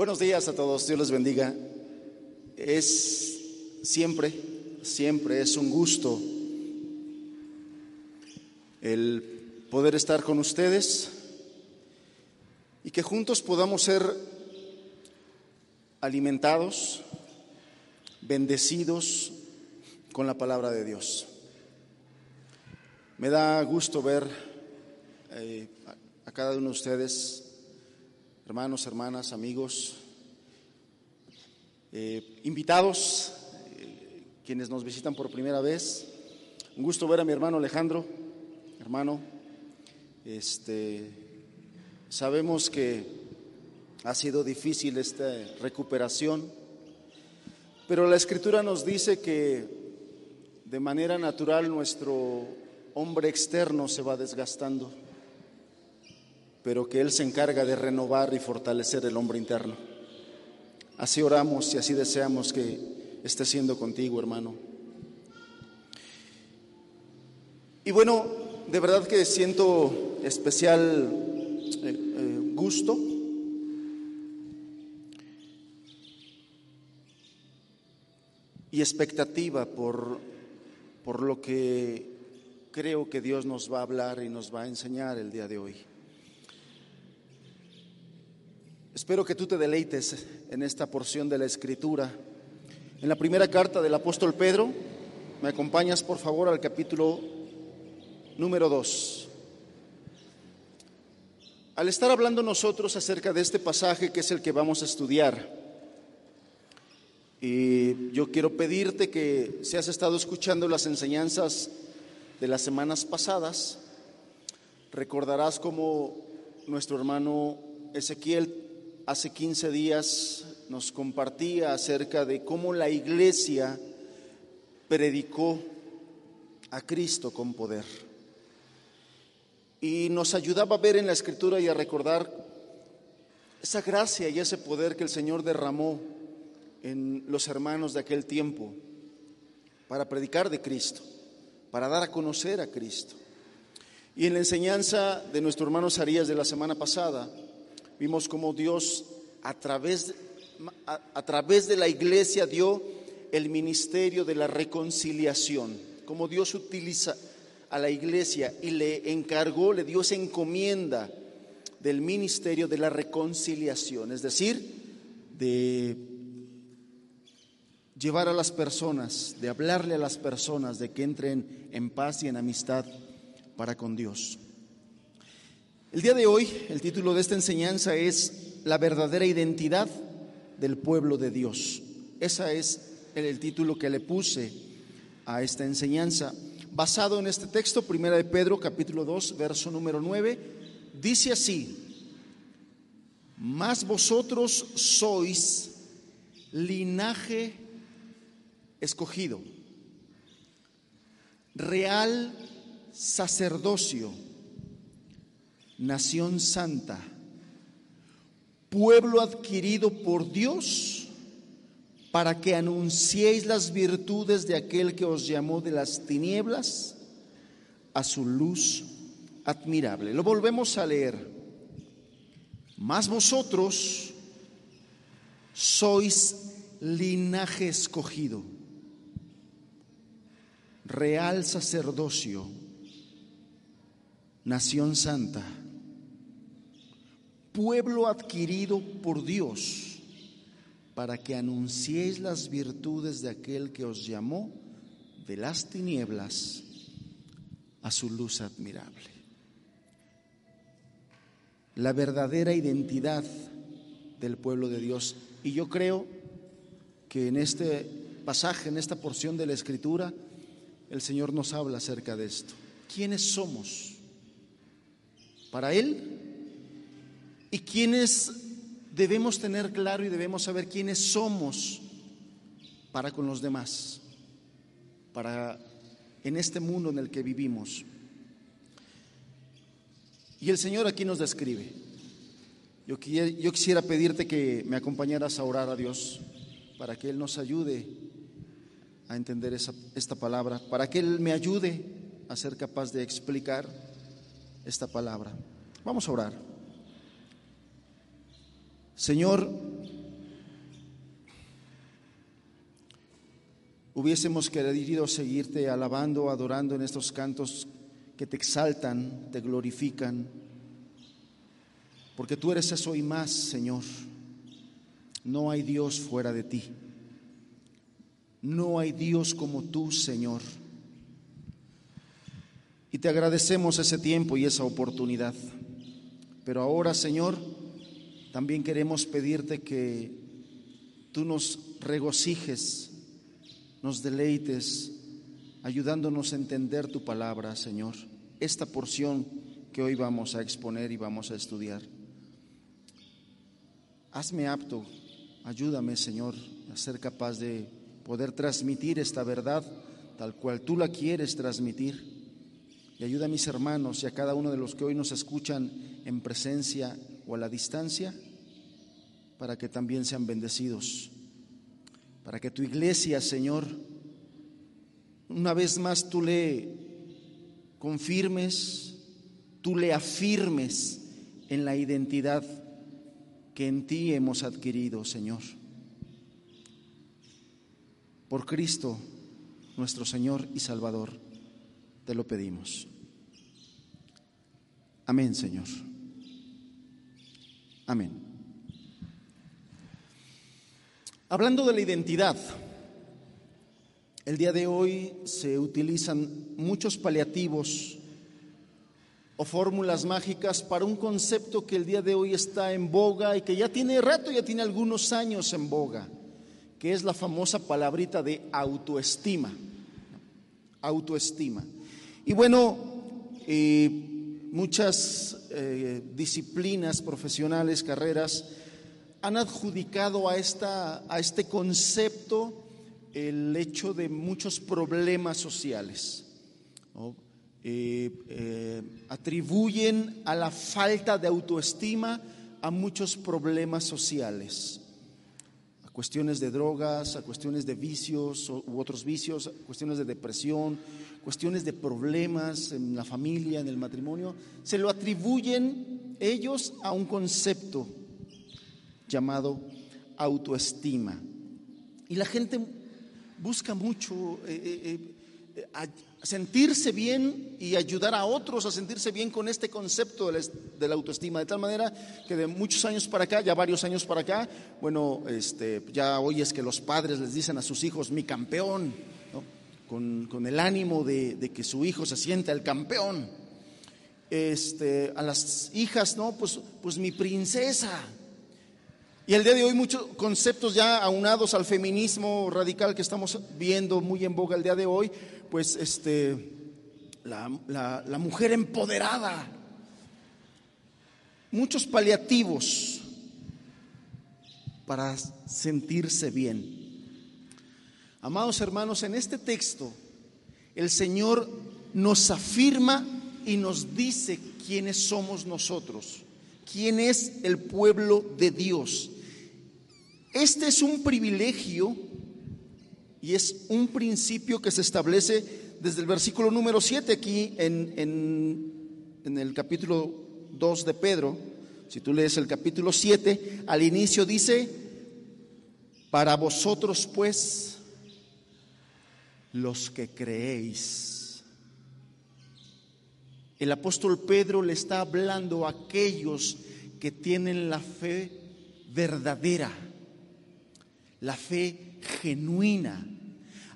Buenos días a todos, Dios les bendiga. Es siempre, siempre es un gusto el poder estar con ustedes y que juntos podamos ser alimentados, bendecidos con la palabra de Dios. Me da gusto ver eh, a cada uno de ustedes hermanos, hermanas, amigos, eh, invitados, eh, quienes nos visitan por primera vez. Un gusto ver a mi hermano Alejandro, hermano. Este, sabemos que ha sido difícil esta recuperación, pero la escritura nos dice que de manera natural nuestro hombre externo se va desgastando pero que Él se encarga de renovar y fortalecer el hombre interno. Así oramos y así deseamos que esté siendo contigo, hermano. Y bueno, de verdad que siento especial eh, eh, gusto y expectativa por, por lo que creo que Dios nos va a hablar y nos va a enseñar el día de hoy. Espero que tú te deleites en esta porción de la Escritura. En la primera carta del apóstol Pedro, me acompañas por favor al capítulo número 2. Al estar hablando nosotros acerca de este pasaje que es el que vamos a estudiar, y yo quiero pedirte que si has estado escuchando las enseñanzas de las semanas pasadas, recordarás cómo nuestro hermano Ezequiel hace 15 días nos compartía acerca de cómo la iglesia predicó a Cristo con poder. Y nos ayudaba a ver en la escritura y a recordar esa gracia y ese poder que el Señor derramó en los hermanos de aquel tiempo para predicar de Cristo, para dar a conocer a Cristo. Y en la enseñanza de nuestro hermano Sarías de la semana pasada, Vimos cómo Dios a través, a, través de la iglesia dio el ministerio de la reconciliación, cómo Dios utiliza a la iglesia y le encargó, le dio esa encomienda del ministerio de la reconciliación, es decir, de llevar a las personas, de hablarle a las personas de que entren en paz y en amistad para con Dios. El día de hoy, el título de esta enseñanza es La verdadera identidad del pueblo de Dios. Ese es el título que le puse a esta enseñanza. Basado en este texto, primera de Pedro, capítulo 2, verso número 9, dice así, mas vosotros sois linaje escogido, real sacerdocio nación santa, pueblo adquirido por Dios, para que anunciéis las virtudes de aquel que os llamó de las tinieblas a su luz admirable. Lo volvemos a leer. Mas vosotros sois linaje escogido, real sacerdocio, nación santa pueblo adquirido por Dios, para que anunciéis las virtudes de aquel que os llamó de las tinieblas a su luz admirable. La verdadera identidad del pueblo de Dios. Y yo creo que en este pasaje, en esta porción de la Escritura, el Señor nos habla acerca de esto. ¿Quiénes somos? Para Él y quienes debemos tener claro y debemos saber quiénes somos para con los demás, para en este mundo en el que vivimos. Y el Señor aquí nos describe. Yo, quisiera pedirte que me acompañaras a orar a Dios para que Él nos ayude a entender esa, esta palabra, para que Él me ayude a ser capaz de explicar esta palabra. Vamos a orar. Señor, hubiésemos querido seguirte alabando, adorando en estos cantos que te exaltan, te glorifican, porque tú eres eso y más, Señor. No hay Dios fuera de ti. No hay Dios como tú, Señor. Y te agradecemos ese tiempo y esa oportunidad. Pero ahora, Señor, también queremos pedirte que tú nos regocijes, nos deleites, ayudándonos a entender tu palabra, Señor. Esta porción que hoy vamos a exponer y vamos a estudiar. Hazme apto, ayúdame, Señor, a ser capaz de poder transmitir esta verdad tal cual tú la quieres transmitir y ayuda a mis hermanos y a cada uno de los que hoy nos escuchan en presencia o a la distancia, para que también sean bendecidos. Para que tu iglesia, Señor, una vez más tú le confirmes, tú le afirmes en la identidad que en ti hemos adquirido, Señor. Por Cristo, nuestro Señor y Salvador, te lo pedimos. Amén, Señor. Amén. Hablando de la identidad, el día de hoy se utilizan muchos paliativos o fórmulas mágicas para un concepto que el día de hoy está en boga y que ya tiene rato, ya tiene algunos años en boga, que es la famosa palabrita de autoestima. Autoestima. Y bueno, eh, muchas eh, disciplinas profesionales, carreras, han adjudicado a, esta, a este concepto el hecho de muchos problemas sociales. Eh, eh, atribuyen a la falta de autoestima a muchos problemas sociales, a cuestiones de drogas, a cuestiones de vicios u otros vicios, cuestiones de depresión, cuestiones de problemas en la familia, en el matrimonio, se lo atribuyen ellos a un concepto llamado autoestima. Y la gente busca mucho eh, eh, eh, sentirse bien y ayudar a otros a sentirse bien con este concepto de la, autoestima, de tal manera que de muchos años para acá, ya varios años para acá, bueno, este, ya hoy es que los padres les dicen a sus hijos, mi campeón, con, el ánimo de, que su hijo se sienta el campeón. Este, a las hijas, no, pues, pues mi princesa. Y el día de hoy muchos conceptos ya aunados al feminismo radical que estamos viendo muy en boga el día de hoy, pues este, la, la mujer empoderada, muchos paliativos para sentirse bien. Amados hermanos, en este texto el Señor nos afirma y nos dice quiénes somos nosotros, quién es el pueblo de Dios. Este es un privilegio y es un principio que se establece desde el versículo número 7 aquí en, en el capítulo 2 de Pedro. Si tú lees el capítulo 7, al inicio dice, para vosotros pues, los que creéis. El apóstol Pedro le está hablando a aquellos que tienen la fe verdadera, la fe genuina,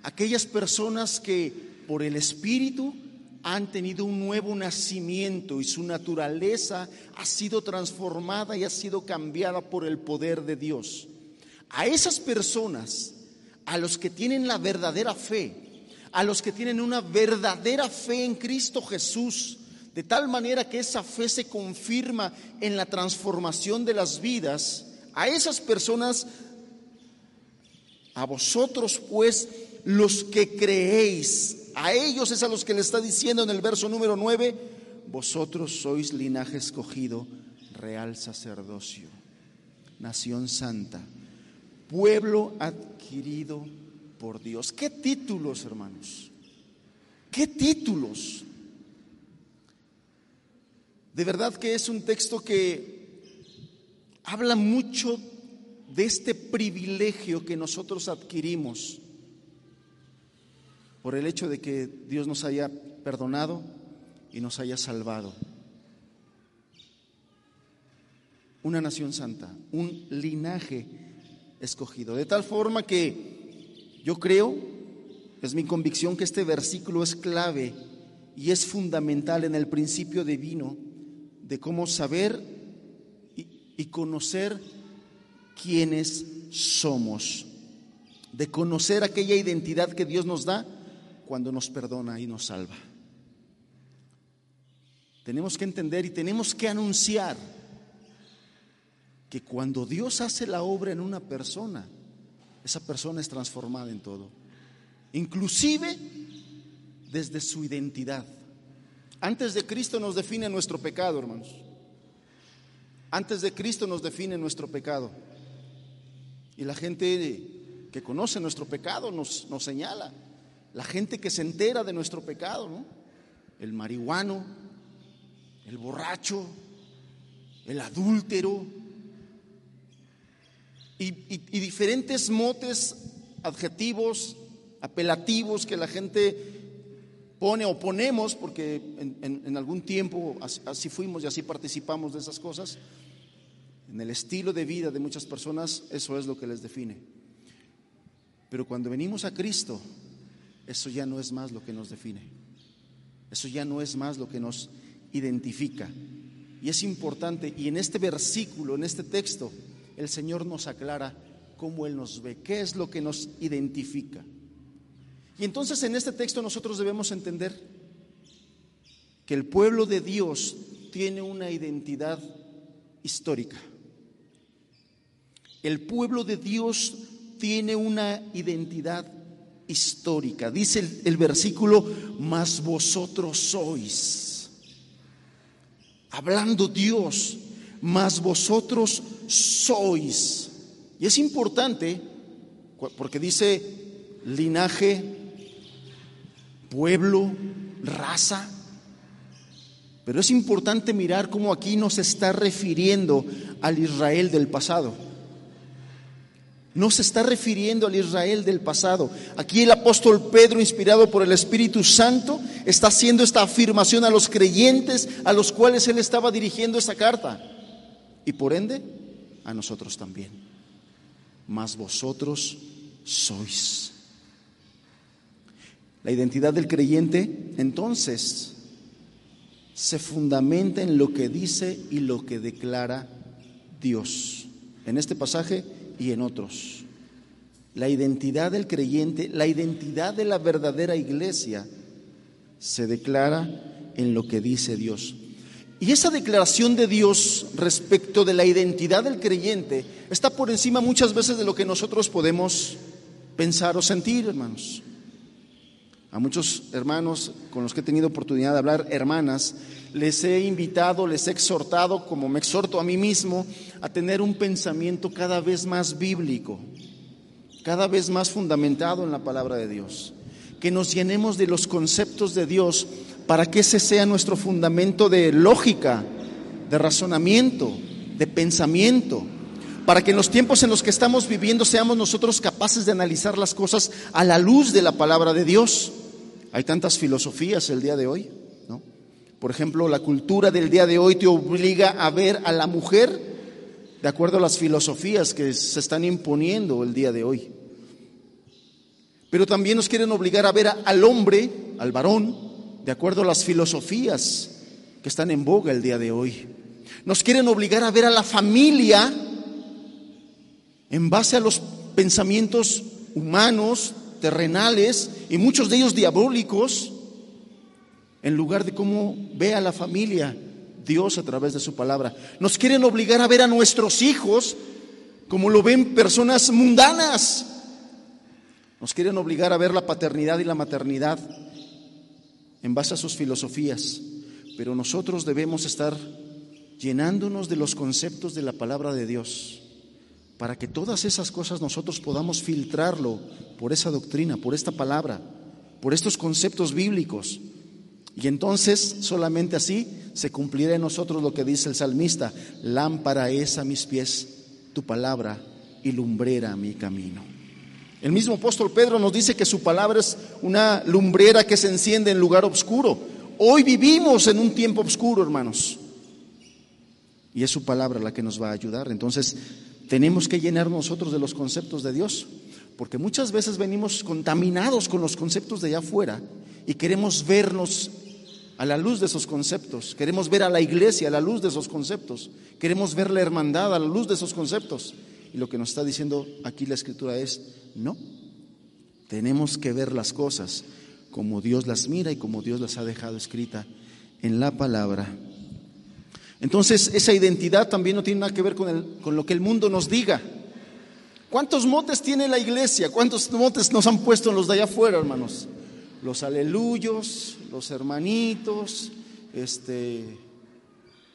aquellas personas que por el Espíritu han tenido un nuevo nacimiento y su naturaleza ha sido transformada y ha sido cambiada por el poder de Dios. A esas personas, a los que tienen la verdadera fe, a los que tienen una verdadera fe en Cristo Jesús, de tal manera que esa fe se confirma en la transformación de las vidas, a esas personas, a vosotros pues los que creéis, a ellos es a los que le está diciendo en el verso número 9, vosotros sois linaje escogido, real sacerdocio, nación santa, pueblo adquirido por Dios. ¿Qué títulos, hermanos? ¿Qué títulos? De verdad que es un texto que habla mucho de este privilegio que nosotros adquirimos por el hecho de que Dios nos haya perdonado y nos haya salvado. Una nación santa, un linaje escogido. De tal forma que yo creo, es mi convicción que este versículo es clave y es fundamental en el principio divino de cómo saber y, conocer quiénes somos, de conocer aquella identidad que Dios nos da cuando nos perdona y nos salva. Tenemos que entender y tenemos que anunciar que cuando Dios hace la obra en una persona, esa persona es transformada en todo, inclusive desde su identidad. Antes de Cristo nos define nuestro pecado, hermanos. Antes de Cristo nos define nuestro pecado. Y la gente que conoce nuestro pecado nos, nos señala. La gente que se entera de nuestro pecado, ¿no? El marihuano, el borracho, el adúltero y, diferentes motes, adjetivos, apelativos que la gente pone o ponemos, porque en, algún tiempo así, fuimos y así participamos de esas cosas, en el estilo de vida de muchas personas, eso es lo que les define. Pero cuando venimos a Cristo, eso ya no es más lo que nos define. Eso ya no es más lo que nos identifica. Y es importante, y en este versículo, en este texto, el Señor nos aclara cómo Él nos ve, qué es lo que nos identifica. Y entonces en este texto nosotros debemos entender que el pueblo de Dios tiene una identidad histórica. El pueblo de Dios tiene una identidad histórica. Dice el, versículo, mas vosotros sois. Hablando Dios, mas vosotros sois. Y es importante porque dice linaje, pueblo, raza. Pero es importante mirar cómo aquí nos está refiriendo al Israel del pasado. No se está refiriendo al Israel del pasado. Aquí el apóstol Pedro, inspirado por el Espíritu Santo, está haciendo esta afirmación a los creyentes a los cuales él estaba dirigiendo esa carta. Y por ende, a nosotros también. Mas vosotros sois. La identidad del creyente entonces se fundamenta en lo que dice y lo que declara Dios. En este pasaje y en otros. La identidad del creyente, la identidad de la verdadera iglesia se declara en lo que dice Dios. Y esa declaración de Dios respecto de la identidad del creyente está por encima muchas veces de lo que nosotros podemos pensar o sentir, hermanos. A muchos hermanos con los que he tenido oportunidad de hablar, hermanas, les he invitado, les he exhortado, como me exhorto a mí mismo, a tener un pensamiento cada vez más bíblico, cada vez más fundamentado en la palabra de Dios. Que nos llenemos de los conceptos de Dios para que ese sea nuestro fundamento de lógica, de razonamiento, de pensamiento, para que en los tiempos en los que estamos viviendo seamos nosotros capaces de analizar las cosas a la luz de la palabra de Dios. Hay tantas filosofías el día de hoy, ¿no? Por ejemplo, la cultura del día de hoy te obliga a ver a la mujer de acuerdo a las filosofías que se están imponiendo el día de hoy. Pero también nos quieren obligar a ver al hombre, al varón, de acuerdo a las filosofías que están en boga el día de hoy. Nos quieren obligar a ver a la familia en base a los pensamientos humanos, terrenales y muchos de ellos diabólicos, en lugar de cómo ve a la familia Dios a través de su palabra. Nos quieren obligar a ver a nuestros hijos como lo ven personas mundanas. Nos quieren obligar a ver la paternidad y la maternidad en base a sus filosofías. Pero nosotros debemos estar llenándonos de los conceptos de la palabra de Dios para que todas esas cosas nosotros podamos filtrarlo por esa doctrina, por esta palabra, por estos conceptos bíblicos. Y entonces solamente así se cumplirá en nosotros lo que dice el salmista, lámpara es a mis pies tu palabra y lumbrera mi camino. El mismo apóstol Pedro nos dice que su palabra es una lumbrera que se enciende en lugar oscuro. Hoy vivimos en un tiempo oscuro, hermanos. Y es su palabra la que nos va a ayudar. Entonces, tenemos que llenar nosotros de los conceptos de Dios, porque muchas veces venimos contaminados con los conceptos de allá afuera y queremos vernos a la luz de esos conceptos, queremos ver a la iglesia a la luz de esos conceptos, queremos ver la hermandad a la luz de esos conceptos. Y lo que nos está diciendo aquí la escritura es, no, tenemos que ver las cosas como Dios las mira y como Dios las ha dejado escrita en la palabra. Entonces, esa identidad también no tiene nada que ver con, el, con lo que el mundo nos diga. ¿Cuántos motes tiene la iglesia? ¿Cuántos motes nos han puesto en los de allá afuera, hermanos? Los aleluyos, los hermanitos, este,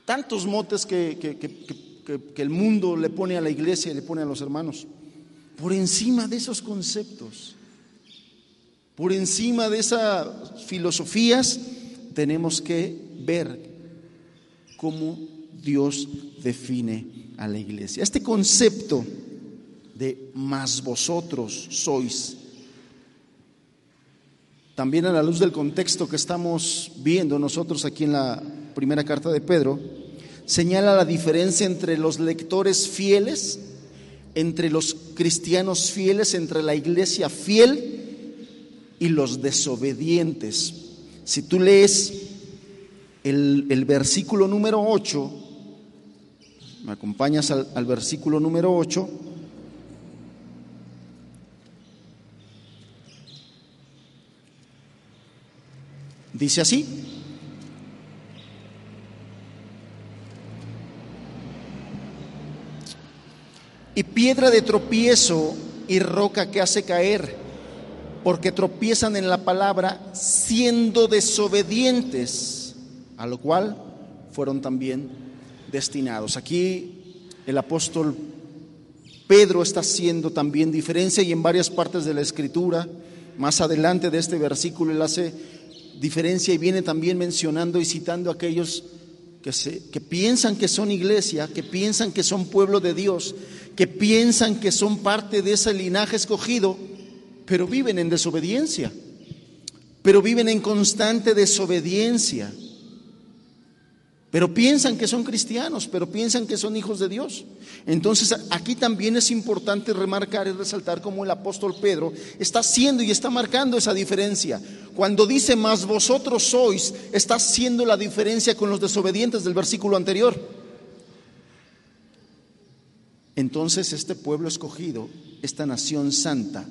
tantos motes que, el mundo le pone a la iglesia y le pone a los hermanos. Por encima de esos conceptos, por encima de esas filosofías, tenemos que ver cómo Dios define a la iglesia. Este concepto de más vosotros sois, también a la luz del contexto que estamos viendo nosotros aquí en la primera carta de Pedro, señala la diferencia entre los lectores fieles, entre los cristianos fieles, entre la iglesia fiel y los desobedientes. Si tú lees el, versículo número 8, me acompañas al, al versículo número 8, dice así, piedra de tropiezo y roca que hace caer, porque tropiezan en la palabra siendo desobedientes a lo cual fueron también destinados. Aquí el apóstol Pedro está haciendo también diferencia y en varias partes de la escritura, más adelante de este versículo, él hace diferencia y viene también mencionando y citando a aquellos que, se, que piensan que son iglesia, que piensan que son pueblo de Dios, que piensan que son parte de ese linaje escogido, pero viven en desobediencia, pero viven en constante desobediencia pero piensan que son cristianos, pero piensan que son hijos de Dios. Entonces aquí también es importante remarcar y resaltar cómo el apóstol Pedro está haciendo y está marcando esa diferencia. Cuando dice más vosotros sois, está haciendo la diferencia con los desobedientes del versículo anterior. Entonces este pueblo escogido, esta nación santa,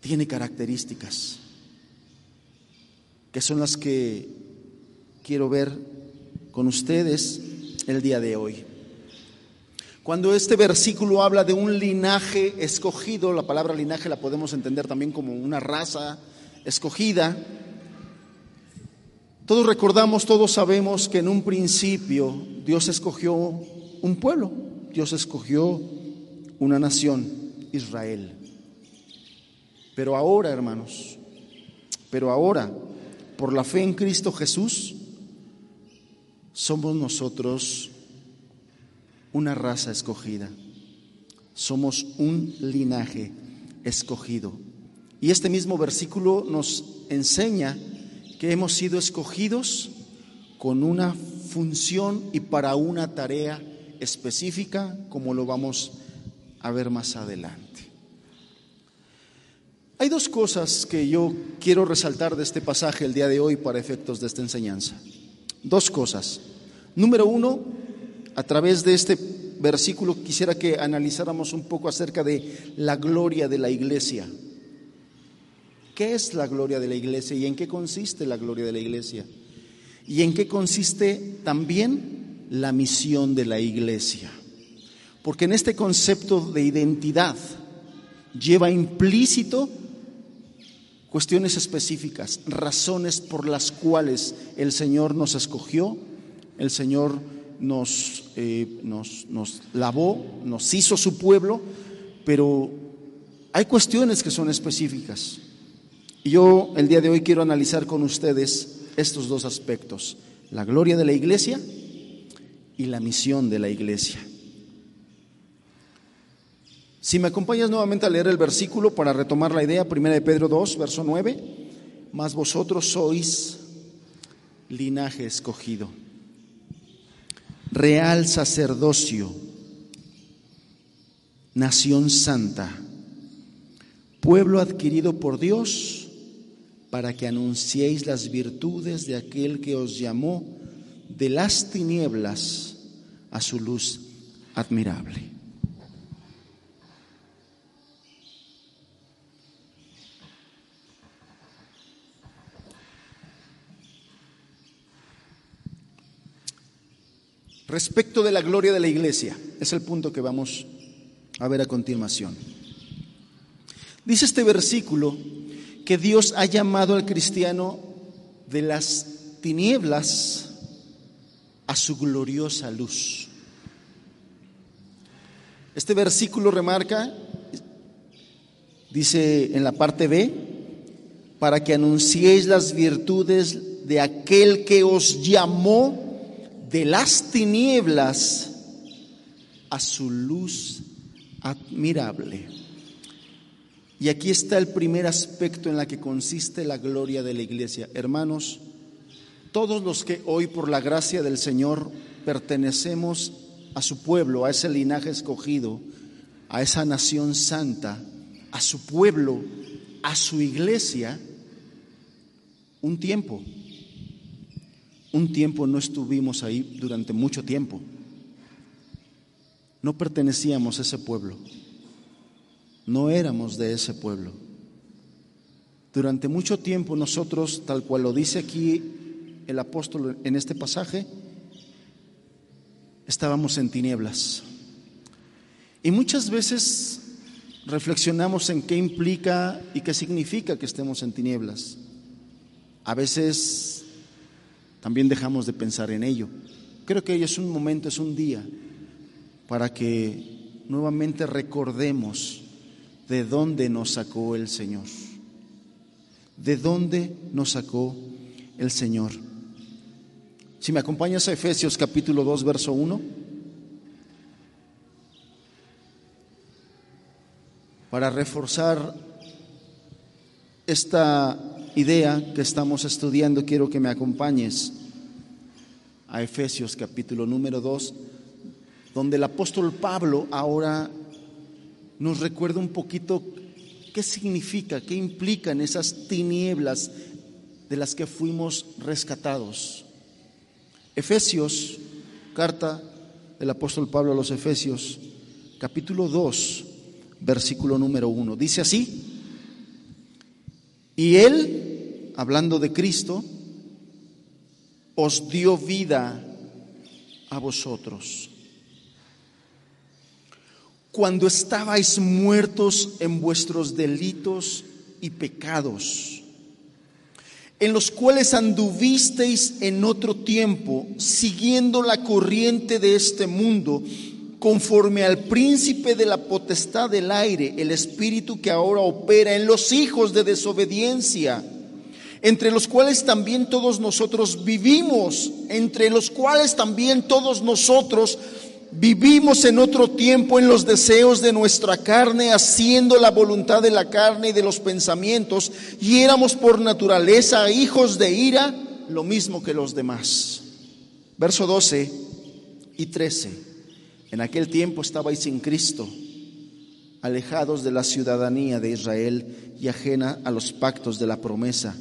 tiene características que son las que quiero ver con ustedes el día de hoy. Cuando este versículo habla de un linaje escogido, la palabra linaje la podemos entender también como una raza escogida, todos recordamos, todos sabemos que en un principio Dios escogió un pueblo, Dios escogió una nación, Israel. Pero ahora, hermanos, pero ahora, por la fe en Cristo Jesús, somos nosotros una raza escogida, somos un linaje escogido. Y este mismo versículo nos enseña que hemos sido escogidos con una función y para una tarea específica, como lo vamos a ver más adelante. Hay dos cosas que yo quiero resaltar de este pasaje el día de hoy para efectos de esta enseñanza. Dos cosas. Número uno, a través de este versículo quisiera que analizáramos un poco acerca de la gloria de la iglesia. ¿Qué es la gloria de la iglesia y en qué consiste la gloria de la iglesia? ¿Y en qué consiste también la misión de la iglesia? Porque en este concepto de identidad lleva implícito cuestiones específicas, razones por las cuales el Señor nos escogió, el Señor nos, eh, nos, nos lavó, nos hizo su pueblo, pero hay cuestiones que son específicas. Yo el día de hoy quiero analizar con ustedes estos dos aspectos, la gloria de la iglesia y la misión de la iglesia. Si me acompañas nuevamente a leer el versículo para retomar la idea, 1 de Pedro 2, verso 9, más vosotros sois linaje escogido, real sacerdocio, nación santa, pueblo adquirido por Dios para que anunciéis las virtudes de aquel que os llamó de las tinieblas a su luz admirable. Respecto de la gloria de la iglesia, es el punto que vamos a ver a continuación. Dice este versículo que Dios ha llamado al cristiano de las tinieblas a su gloriosa luz. Este versículo remarca, dice en la parte B, para que anunciéis las virtudes de aquel que os llamó de las tinieblas a su luz admirable. Y aquí está el primer aspecto en la que consiste la gloria de la iglesia. Hermanos, todos los que hoy por la gracia del Señor pertenecemos a su pueblo, a ese linaje escogido, a esa nación santa, a su pueblo, a su iglesia, un tiempo un tiempo no estuvimos ahí durante mucho tiempo. No pertenecíamos a ese pueblo. No éramos de ese pueblo. Durante mucho tiempo nosotros, tal cual lo dice aquí el apóstol en este pasaje, estábamos en tinieblas. Y muchas veces reflexionamos en qué implica y qué significa que estemos en tinieblas. A veces también dejamos de pensar en ello. Creo que hoy es un momento, es un día para que nuevamente recordemos de dónde nos sacó el Señor. De dónde nos sacó el Señor. Si me acompañas a Efesios capítulo 2, verso 1. Para reforzar esta idea que estamos estudiando, quiero que me acompañes a Efesios capítulo número 2, donde el apóstol Pablo ahora nos recuerda un poquito qué significa, qué implican esas tinieblas de las que fuimos rescatados. Efesios, carta del apóstol Pablo a los Efesios, capítulo 2, versículo número 1. Dice así, y Él, hablando de Cristo, os dio vida a vosotros. Cuando estabais muertos en vuestros delitos y pecados, en los cuales anduvisteis en otro tiempo, siguiendo la corriente de este mundo, conforme al príncipe de la potestad del aire, el espíritu que ahora opera en los hijos de desobediencia, entre los cuales también todos nosotros vivimos, entre los cuales también todos nosotros vivimos en otro tiempo en los deseos de nuestra carne, haciendo la voluntad de la carne y de los pensamientos, y éramos por naturaleza hijos de ira, lo mismo que los demás. Verso 12 y 13. En aquel tiempo estabais sin Cristo, alejados de la ciudadanía de Israel y ajena a los pactos de la promesa,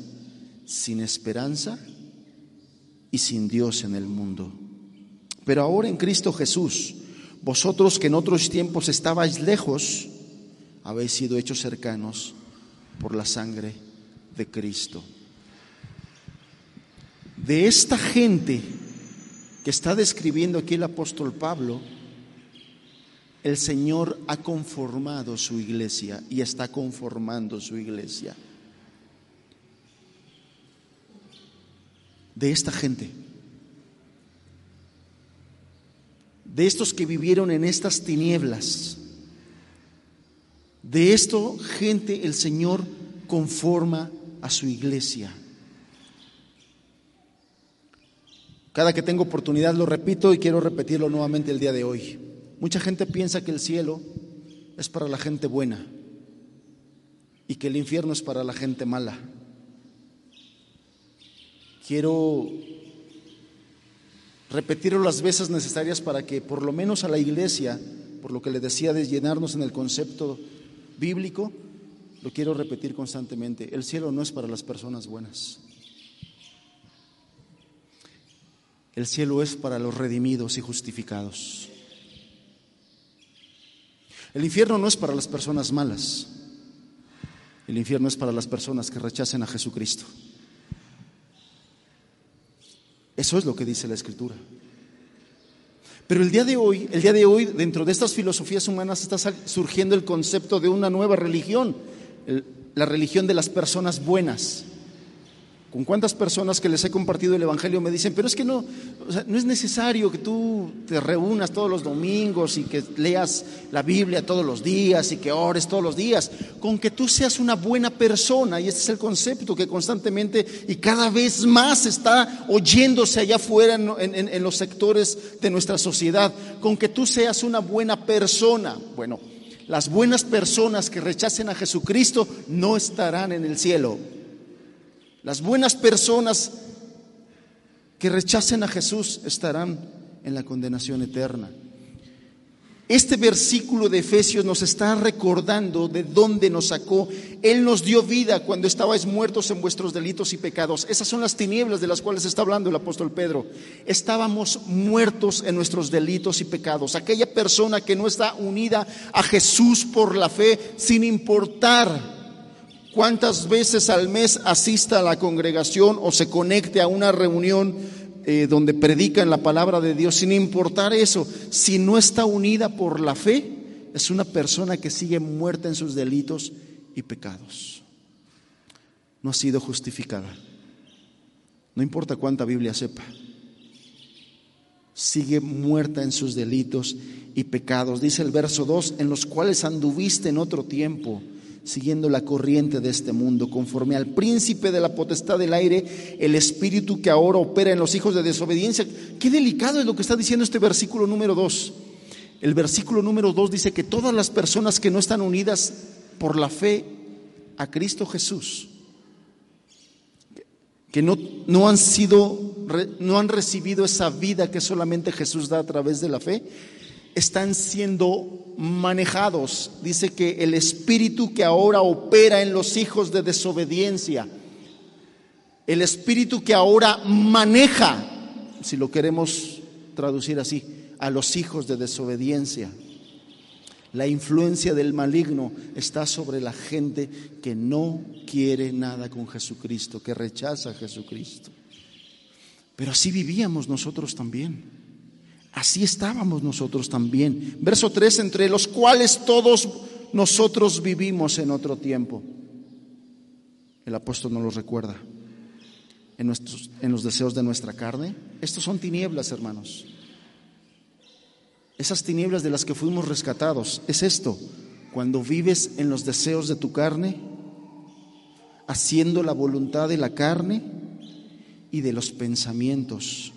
sin esperanza y sin Dios en el mundo. Pero ahora en Cristo Jesús, vosotros que en otros tiempos estabais lejos, habéis sido hechos cercanos por la sangre de Cristo. De esta gente que está describiendo aquí el apóstol Pablo, el Señor ha conformado su iglesia y está conformando su iglesia. De esta gente, de estos que vivieron en estas tinieblas, de esto gente el Señor conforma a su iglesia. Cada que tengo oportunidad lo repito y quiero repetirlo nuevamente el día de hoy. Mucha gente piensa que el cielo es para la gente buena y que el infierno es para la gente mala. Quiero repetirlo las veces necesarias para que por lo menos a la iglesia, por lo que le decía de llenarnos en el concepto bíblico, lo quiero repetir constantemente. El cielo no es para las personas buenas. El cielo es para los redimidos y justificados. El infierno no es para las personas malas. El infierno es para las personas que rechacen a Jesucristo. Eso es lo que dice la Escritura. Pero el día de hoy, el día de hoy, dentro de estas filosofías humanas está surgiendo el concepto de una nueva religión, la religión de las personas buenas. ¿Con cuántas personas que les he compartido el Evangelio me dicen, pero es que no, no es necesario que tú te reúnas todos los domingos y que leas la Biblia todos los días y que ores todos los días, con que tú seas una buena persona, y este es el concepto que constantemente y cada vez más está oyéndose allá afuera en, en los sectores de nuestra sociedad, con que tú seas una buena persona. Bueno, las buenas personas que rechacen a Jesucristo no estarán en el cielo. Las buenas personas que rechacen a Jesús estarán en la condenación eterna. Este versículo de Efesios nos está recordando de dónde nos sacó. Él nos dio vida cuando estabais muertos en vuestros delitos y pecados. Esas son las tinieblas de las cuales está hablando el apóstol Pedro. Estábamos muertos en nuestros delitos y pecados. Aquella persona que no está unida a Jesús por la fe, sin importar cuántas veces al mes asista a la congregación o se conecte a una reunión eh, donde predican la palabra de Dios, sin importar eso, si no está unida por la fe, es una persona que sigue muerta en sus delitos y pecados. No ha sido justificada. No importa cuánta Biblia sepa. Sigue muerta en sus delitos y pecados. Dice el verso 2, en los cuales anduviste en otro tiempo siguiendo la corriente de este mundo, conforme al príncipe de la potestad del aire, el espíritu que ahora opera en los hijos de desobediencia. Qué delicado es lo que está diciendo este versículo número 2. El versículo número 2 dice que todas las personas que no están unidas por la fe a Cristo Jesús, que no, no han sido, no han recibido esa vida que solamente Jesús da a través de la fe, están siendo manejados. Dice que el espíritu que ahora opera en los hijos de desobediencia, el espíritu que ahora maneja, si lo queremos traducir así, a los hijos de desobediencia. La influencia del maligno está sobre la gente que no quiere nada con Jesucristo, que rechaza a Jesucristo. Pero así vivíamos nosotros también. Así estábamos nosotros también. Verso 3, entre los cuales todos nosotros vivimos en otro tiempo. El apóstol no lo recuerda. En, nuestros, en los deseos de nuestra carne. Estos son tinieblas, hermanos. Esas tinieblas de las que fuimos rescatados. Es esto. Cuando vives en los deseos de tu carne, haciendo la voluntad de la carne y de los pensamientos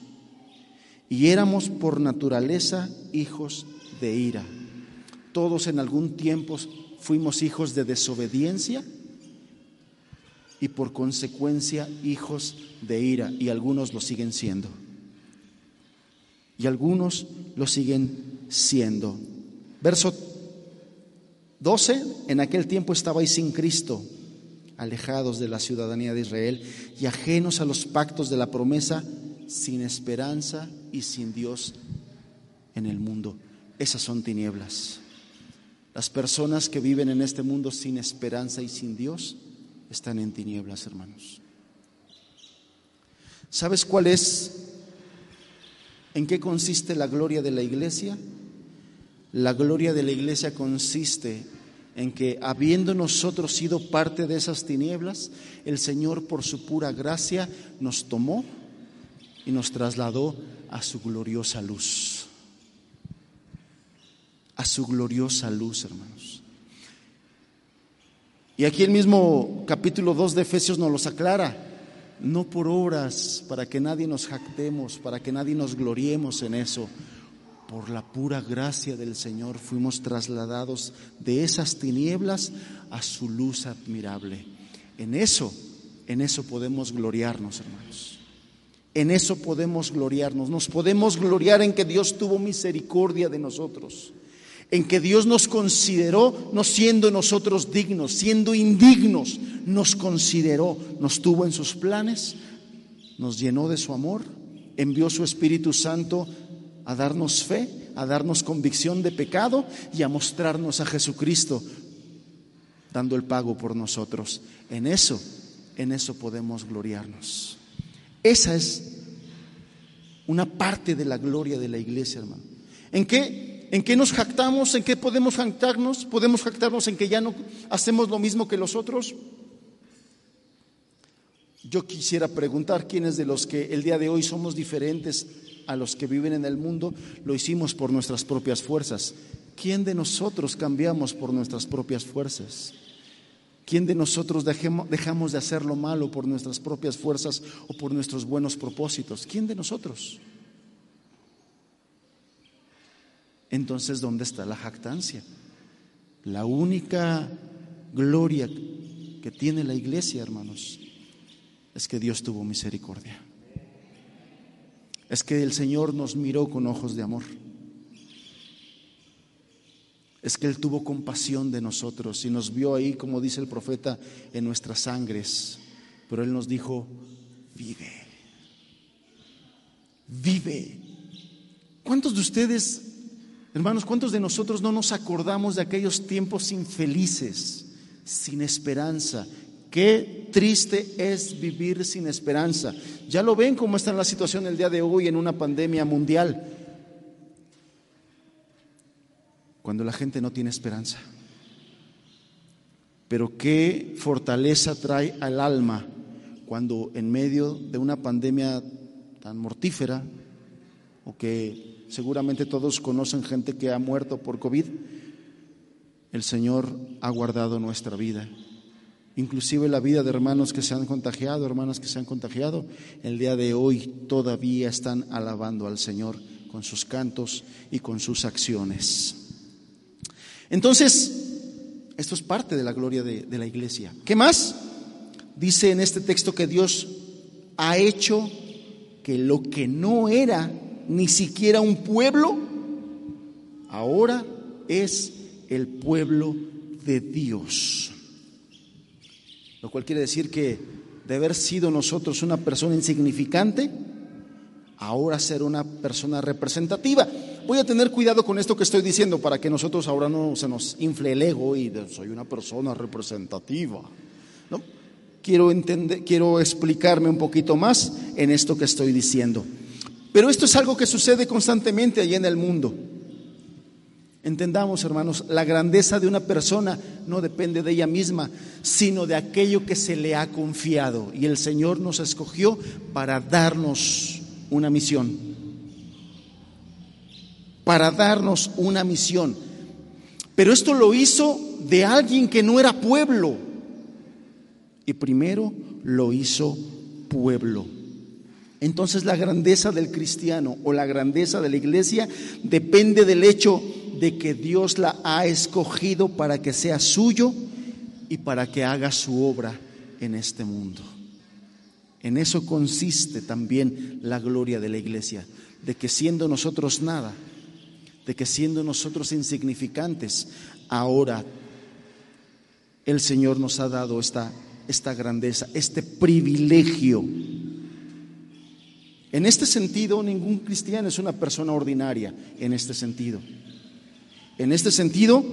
y éramos por naturaleza hijos de ira. Todos en algún tiempo fuimos hijos de desobediencia y por consecuencia hijos de ira, y algunos lo siguen siendo. Y algunos lo siguen siendo. Verso 12, en aquel tiempo estabais sin Cristo, alejados de la ciudadanía de Israel y ajenos a los pactos de la promesa, sin esperanza y sin Dios en el mundo. Esas son tinieblas. Las personas que viven en este mundo sin esperanza y sin Dios están en tinieblas, hermanos. ¿Sabes cuál es? ¿En qué consiste la gloria de la iglesia? La gloria de la iglesia consiste en que habiendo nosotros sido parte de esas tinieblas, el Señor por su pura gracia nos tomó y nos trasladó a su gloriosa luz. A su gloriosa luz, hermanos. Y aquí el mismo capítulo 2 de Efesios nos los aclara. No por obras, para que nadie nos jactemos, para que nadie nos gloriemos en eso, por la pura gracia del Señor fuimos trasladados de esas tinieblas a su luz admirable. En eso, en eso podemos gloriarnos, hermanos. En eso podemos gloriarnos. Nos podemos gloriar en que Dios tuvo misericordia de nosotros. En que Dios nos consideró, no siendo nosotros dignos, siendo indignos, nos consideró, nos tuvo en sus planes, nos llenó de su amor, envió su Espíritu Santo a darnos fe, a darnos convicción de pecado y a mostrarnos a Jesucristo dando el pago por nosotros. En eso, en eso podemos gloriarnos. Esa es una parte de la gloria de la iglesia, hermano. ¿En qué, ¿En qué nos jactamos? ¿En qué podemos jactarnos? ¿Podemos jactarnos en que ya no hacemos lo mismo que los otros? Yo quisiera preguntar quiénes de los que el día de hoy somos diferentes a los que viven en el mundo, lo hicimos por nuestras propias fuerzas. ¿Quién de nosotros cambiamos por nuestras propias fuerzas? ¿Quién de nosotros dejamos de hacer lo malo por nuestras propias fuerzas o por nuestros buenos propósitos? ¿Quién de nosotros? Entonces, ¿dónde está la jactancia? La única gloria que tiene la iglesia, hermanos, es que Dios tuvo misericordia. Es que el Señor nos miró con ojos de amor es que Él tuvo compasión de nosotros y nos vio ahí, como dice el profeta, en nuestras sangres. Pero Él nos dijo, vive, vive. ¿Cuántos de ustedes, hermanos, cuántos de nosotros no nos acordamos de aquellos tiempos infelices, sin esperanza? Qué triste es vivir sin esperanza. Ya lo ven cómo está la situación el día de hoy en una pandemia mundial cuando la gente no tiene esperanza. Pero qué fortaleza trae al alma cuando en medio de una pandemia tan mortífera, o que seguramente todos conocen gente que ha muerto por COVID, el Señor ha guardado nuestra vida. Inclusive la vida de hermanos que se han contagiado, hermanas que se han contagiado, el día de hoy todavía están alabando al Señor con sus cantos y con sus acciones. Entonces, esto es parte de la gloria de, la iglesia. ¿Qué más? Dice en este texto que Dios ha hecho que lo que no era ni siquiera un pueblo, ahora es el pueblo de Dios. Lo cual quiere decir que de haber sido nosotros una persona insignificante, ahora ser una persona representativa. Voy a tener cuidado con esto que estoy diciendo para que nosotros ahora no se nos infle el ego y soy una persona representativa. ¿no? Quiero, entender, quiero explicarme un poquito más en esto que estoy diciendo. Pero esto es algo que sucede constantemente allí en el mundo. Entendamos, hermanos, la grandeza de una persona no depende de ella misma, sino de aquello que se le ha confiado. Y el Señor nos escogió para darnos una misión, para darnos una misión. Pero esto lo hizo de alguien que no era pueblo. Y primero lo hizo pueblo. Entonces la grandeza del cristiano o la grandeza de la iglesia depende del hecho de que Dios la ha escogido para que sea suyo y para que haga su obra en este mundo. En eso consiste también la gloria de la iglesia, de que siendo nosotros nada, de que siendo nosotros insignificantes, ahora el Señor nos ha dado esta, esta grandeza, este privilegio. En este sentido, ningún cristiano es una persona ordinaria, en este sentido. En este sentido,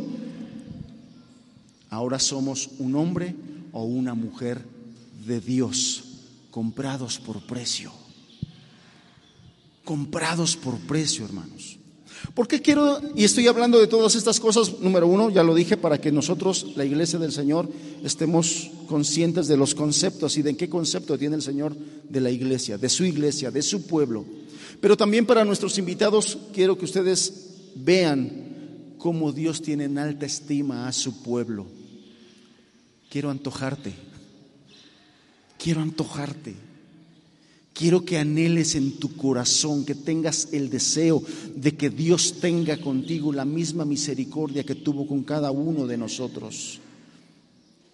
ahora somos un hombre o una mujer de Dios comprados por precio. Comprados por precio, hermanos. ¿Por qué quiero, y estoy hablando de todas estas cosas? Número uno, ya lo dije, para que nosotros, la iglesia del Señor, estemos conscientes de los conceptos y de qué concepto tiene el Señor de la iglesia, de su iglesia, de su pueblo. Pero también para nuestros invitados, quiero que ustedes vean cómo Dios tiene en alta estima a su pueblo. Quiero antojarte quiero antojarte. Quiero que anheles en tu corazón, que tengas el deseo de que Dios tenga contigo la misma misericordia que tuvo con cada uno de nosotros.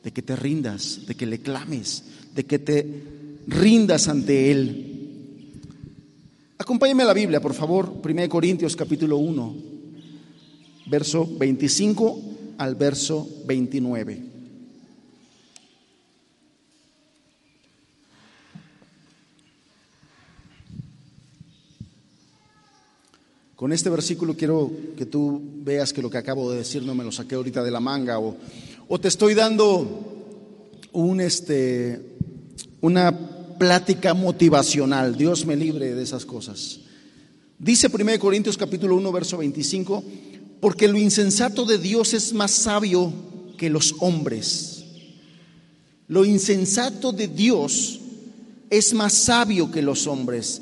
De que te rindas, de que le clames, de que te rindas ante Él. Acompáñame a la Biblia, por favor, 1 Corintios capítulo 1, verso 25 al verso 29. Con este versículo quiero que tú veas que lo que acabo de decir no me lo saqué ahorita de la manga o, o te estoy dando este, una plática motivacional. Dios me libre de esas cosas. Dice 1 Corintios capítulo 1 verso 25, porque lo insensato de Dios es más sabio que los hombres. Lo insensato de Dios es más sabio que los hombres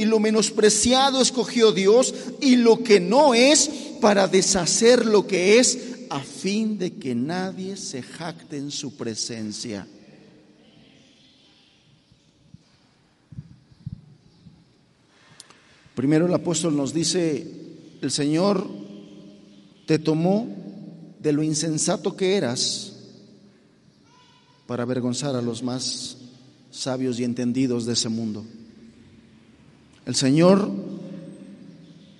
y lo menospreciado escogió Dios y lo que no es para deshacer lo que es a fin de que nadie se jacte en su presencia. Primero el apóstol nos dice, el Señor te tomó de lo insensato que eras para avergonzar a los más sabios y entendidos de ese mundo. El Señor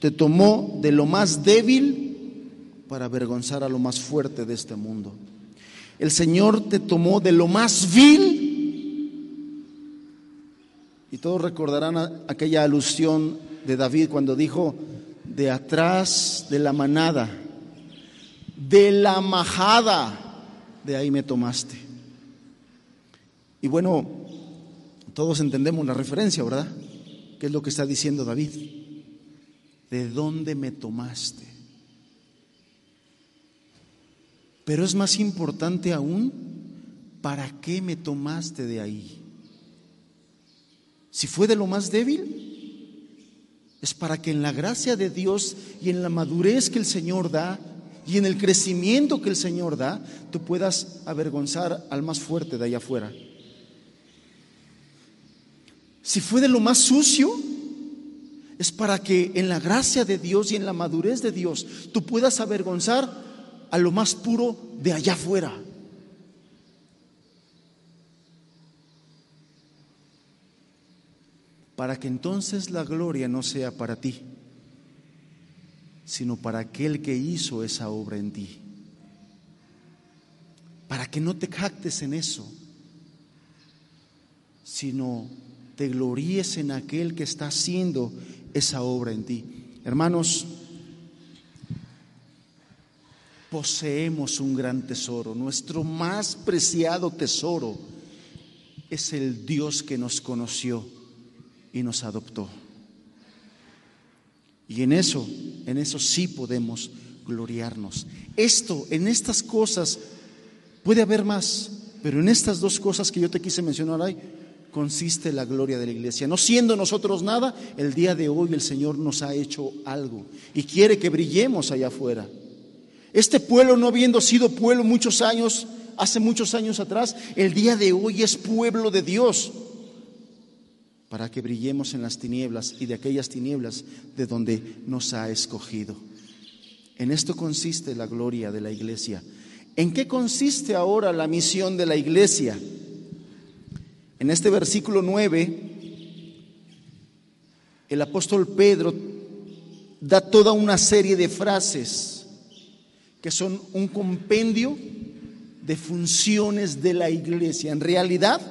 te tomó de lo más débil para avergonzar a lo más fuerte de este mundo. El Señor te tomó de lo más vil. Y todos recordarán aquella alusión de David cuando dijo, de atrás de la manada, de la majada, de ahí me tomaste. Y bueno, todos entendemos la referencia, ¿verdad? ¿Qué es lo que está diciendo David? ¿De dónde me tomaste? Pero es más importante aún, ¿para qué me tomaste de ahí? Si fue de lo más débil, es para que en la gracia de Dios y en la madurez que el Señor da y en el crecimiento que el Señor da, tú puedas avergonzar al más fuerte de allá afuera. Si fue de lo más sucio, es para que en la gracia de Dios y en la madurez de Dios tú puedas avergonzar a lo más puro de allá afuera. Para que entonces la gloria no sea para ti, sino para aquel que hizo esa obra en ti. Para que no te jactes en eso, sino te gloríes en aquel que está haciendo esa obra en ti. Hermanos, poseemos un gran tesoro. Nuestro más preciado tesoro es el Dios que nos conoció y nos adoptó. Y en eso, en eso sí podemos gloriarnos. Esto, en estas cosas, puede haber más, pero en estas dos cosas que yo te quise mencionar hoy, consiste la gloria de la iglesia. No siendo nosotros nada, el día de hoy el Señor nos ha hecho algo y quiere que brillemos allá afuera. Este pueblo, no habiendo sido pueblo muchos años, hace muchos años atrás, el día de hoy es pueblo de Dios para que brillemos en las tinieblas y de aquellas tinieblas de donde nos ha escogido. En esto consiste la gloria de la iglesia. ¿En qué consiste ahora la misión de la iglesia? En este versículo 9, el apóstol Pedro da toda una serie de frases que son un compendio de funciones de la iglesia. En realidad,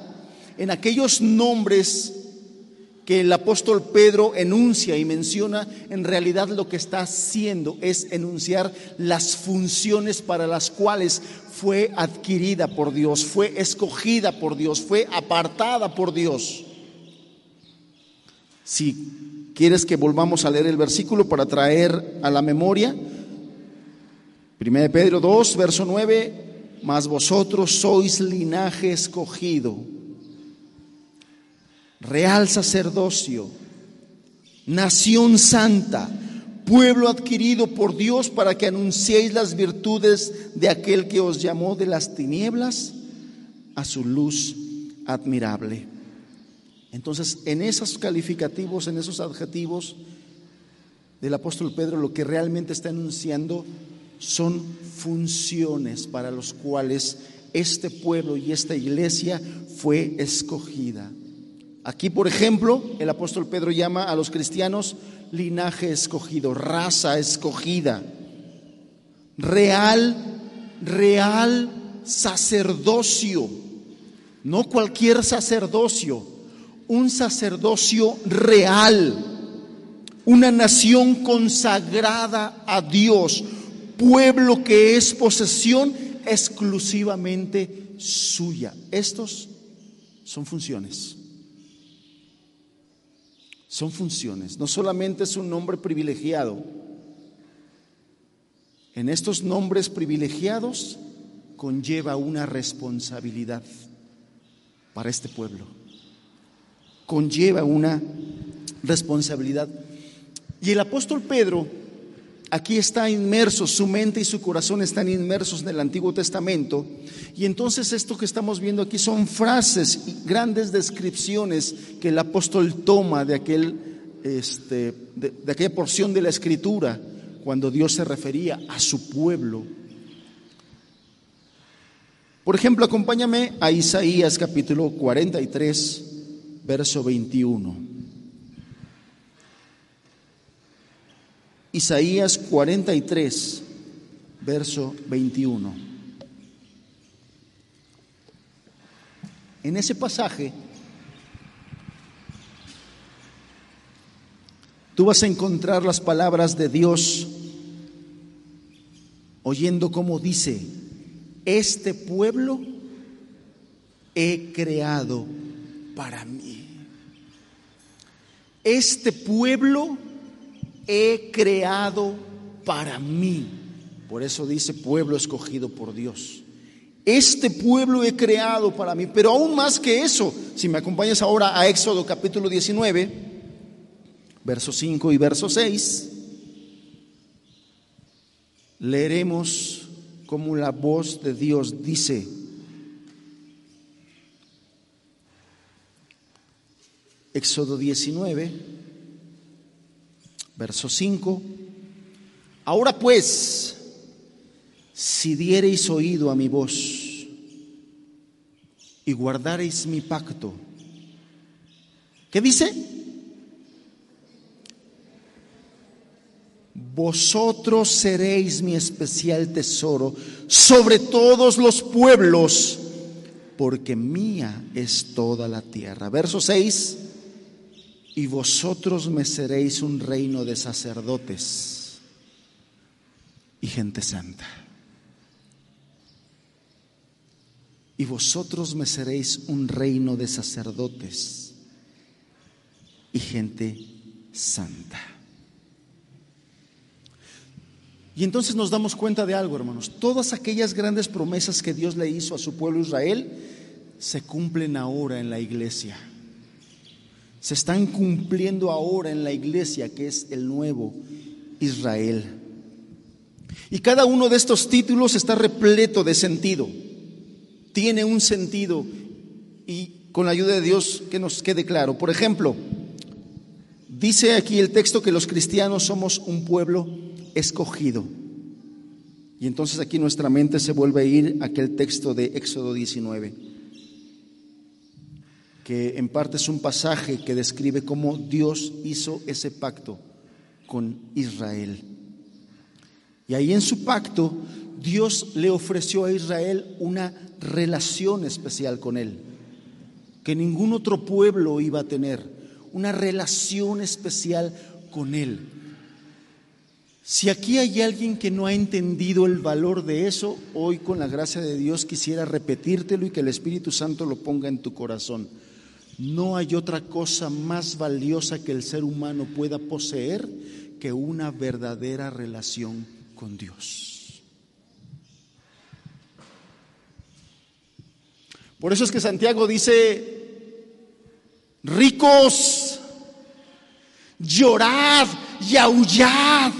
en aquellos nombres que el apóstol Pedro enuncia y menciona, en realidad lo que está haciendo es enunciar las funciones para las cuales fue adquirida por Dios, fue escogida por Dios, fue apartada por Dios. Si ¿Quieres que volvamos a leer el versículo para traer a la memoria? 1 Pedro 2, verso 9, mas vosotros sois linaje escogido, real sacerdocio, nación santa, pueblo adquirido por Dios para que anunciéis las virtudes de aquel que os llamó de las tinieblas a su luz admirable. Entonces, en esos calificativos, en esos adjetivos del apóstol Pedro, lo que realmente está enunciando son funciones para los cuales este pueblo y esta iglesia fue escogida. Aquí, por ejemplo, el apóstol Pedro llama a los cristianos linaje escogido, raza escogida, real, real sacerdocio, no cualquier sacerdocio, un sacerdocio real, una nación consagrada a Dios, pueblo que es posesión exclusivamente suya. Estos son funciones. Son funciones. No solamente es un nombre privilegiado. En estos nombres privilegiados conlleva una responsabilidad para este pueblo conlleva una responsabilidad. Y el apóstol Pedro aquí está inmerso, su mente y su corazón están inmersos en el Antiguo Testamento. Y entonces esto que estamos viendo aquí son frases y grandes descripciones que el apóstol toma de, aquel, este, de, aquella porción de la escritura cuando Dios se refería a su pueblo. Por ejemplo, acompáñame a Isaías capítulo 43 verso 21. Isaías 43, verso 21. En ese pasaje, tú vas a encontrar las palabras de Dios oyendo cómo dice, este pueblo he creado para mí este pueblo he creado para mí. Por eso dice pueblo escogido por Dios. Este pueblo he creado para mí. Pero aún más que eso, si me acompañas ahora a Éxodo capítulo 19, verso 5 y verso 6, leeremos como la voz de Dios dice, Éxodo 19, verso 5. Ahora pues, si diereis oído a mi voz y guardareis mi pacto, ¿qué dice? Vosotros seréis mi especial tesoro sobre todos los pueblos, porque mía es toda la tierra. Verso 6 y vosotros me seréis un reino de sacerdotes y gente santa. Y vosotros me seréis un reino de sacerdotes y gente santa. Y entonces nos damos cuenta de algo, hermanos. Todas aquellas grandes promesas que Dios le hizo a su pueblo Israel se cumplen ahora en la iglesia se están cumpliendo ahora en la iglesia que es el nuevo Israel. Y cada uno de estos títulos está repleto de sentido, tiene un sentido y con la ayuda de Dios que nos quede claro. Por ejemplo, dice aquí el texto que los cristianos somos un pueblo escogido. Y entonces aquí nuestra mente se vuelve a ir a aquel texto de Éxodo 19 que en parte es un pasaje que describe cómo Dios hizo ese pacto con Israel. Y ahí en su pacto, Dios le ofreció a Israel una relación especial con él, que ningún otro pueblo iba a tener, una relación especial con él. Si aquí hay alguien que no ha entendido el valor de eso, hoy con la gracia de Dios quisiera repetírtelo y que el Espíritu Santo lo ponga en tu corazón. No hay otra cosa más valiosa que el ser humano pueda poseer que una verdadera relación con Dios. Por eso es que Santiago dice, ricos, llorad y aullad.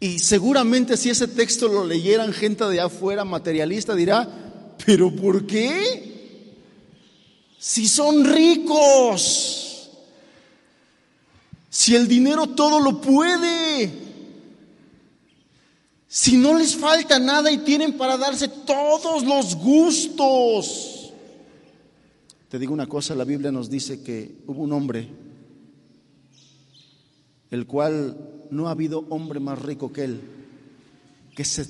Y seguramente si ese texto lo leyeran gente de afuera materialista dirá, pero ¿por qué? Si son ricos, si el dinero todo lo puede, si no les falta nada y tienen para darse todos los gustos. Te digo una cosa, la Biblia nos dice que hubo un hombre, el cual no ha habido hombre más rico que él, que, se,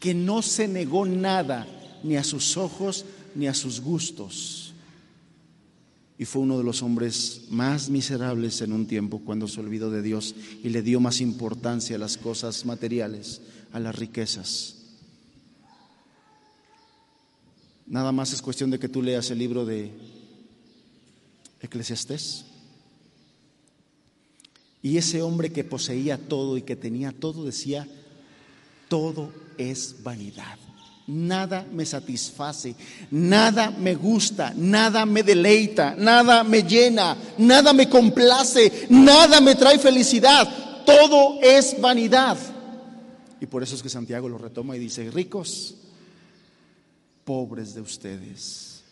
que no se negó nada, ni a sus ojos, ni a sus gustos y fue uno de los hombres más miserables en un tiempo cuando se olvidó de Dios y le dio más importancia a las cosas materiales, a las riquezas. Nada más es cuestión de que tú leas el libro de Eclesiastés. Y ese hombre que poseía todo y que tenía todo decía, todo es vanidad. Nada me satisface, nada me gusta, nada me deleita, nada me llena, nada me complace, nada me trae felicidad. Todo es vanidad. Y por eso es que Santiago lo retoma y dice, ricos, pobres de ustedes,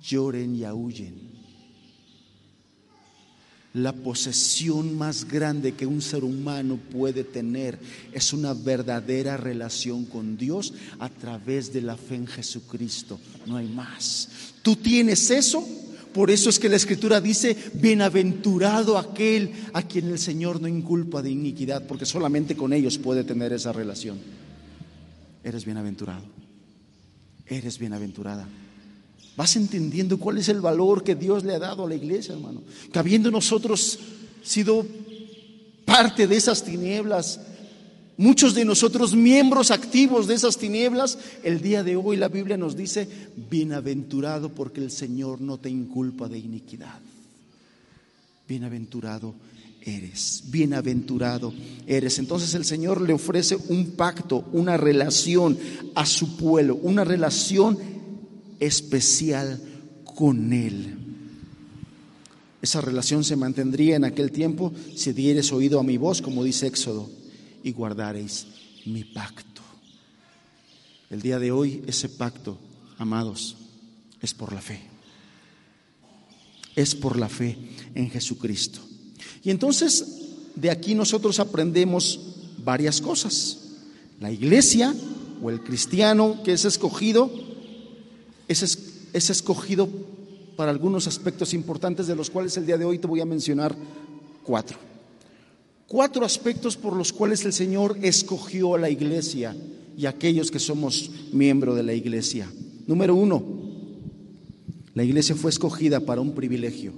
lloren y aúllen la posesión más grande que un ser humano puede tener es una verdadera relación con Dios a través de la fe en Jesucristo. No hay más. Tú tienes eso. Por eso es que la Escritura dice, bienaventurado aquel a quien el Señor no inculpa de iniquidad, porque solamente con ellos puede tener esa relación. Eres bienaventurado. Eres bienaventurada. Vas entendiendo cuál es el valor que Dios le ha dado a la iglesia, hermano. Que habiendo nosotros sido parte de esas tinieblas, muchos de nosotros miembros activos de esas tinieblas, el día de hoy la Biblia nos dice, bienaventurado porque el Señor no te inculpa de iniquidad. Bienaventurado eres, bienaventurado eres. Entonces el Señor le ofrece un pacto, una relación a su pueblo, una relación especial con Él. Esa relación se mantendría en aquel tiempo si dieres oído a mi voz, como dice Éxodo, y guardaréis mi pacto. El día de hoy ese pacto, amados, es por la fe. Es por la fe en Jesucristo. Y entonces de aquí nosotros aprendemos varias cosas. La iglesia o el cristiano que es escogido es, escogido para algunos aspectos importantes de los cuales el día de hoy te voy a mencionar cuatro. Cuatro aspectos por los cuales el Señor escogió a la iglesia y a aquellos que somos miembros de la iglesia. Número uno, la iglesia fue escogida para un privilegio.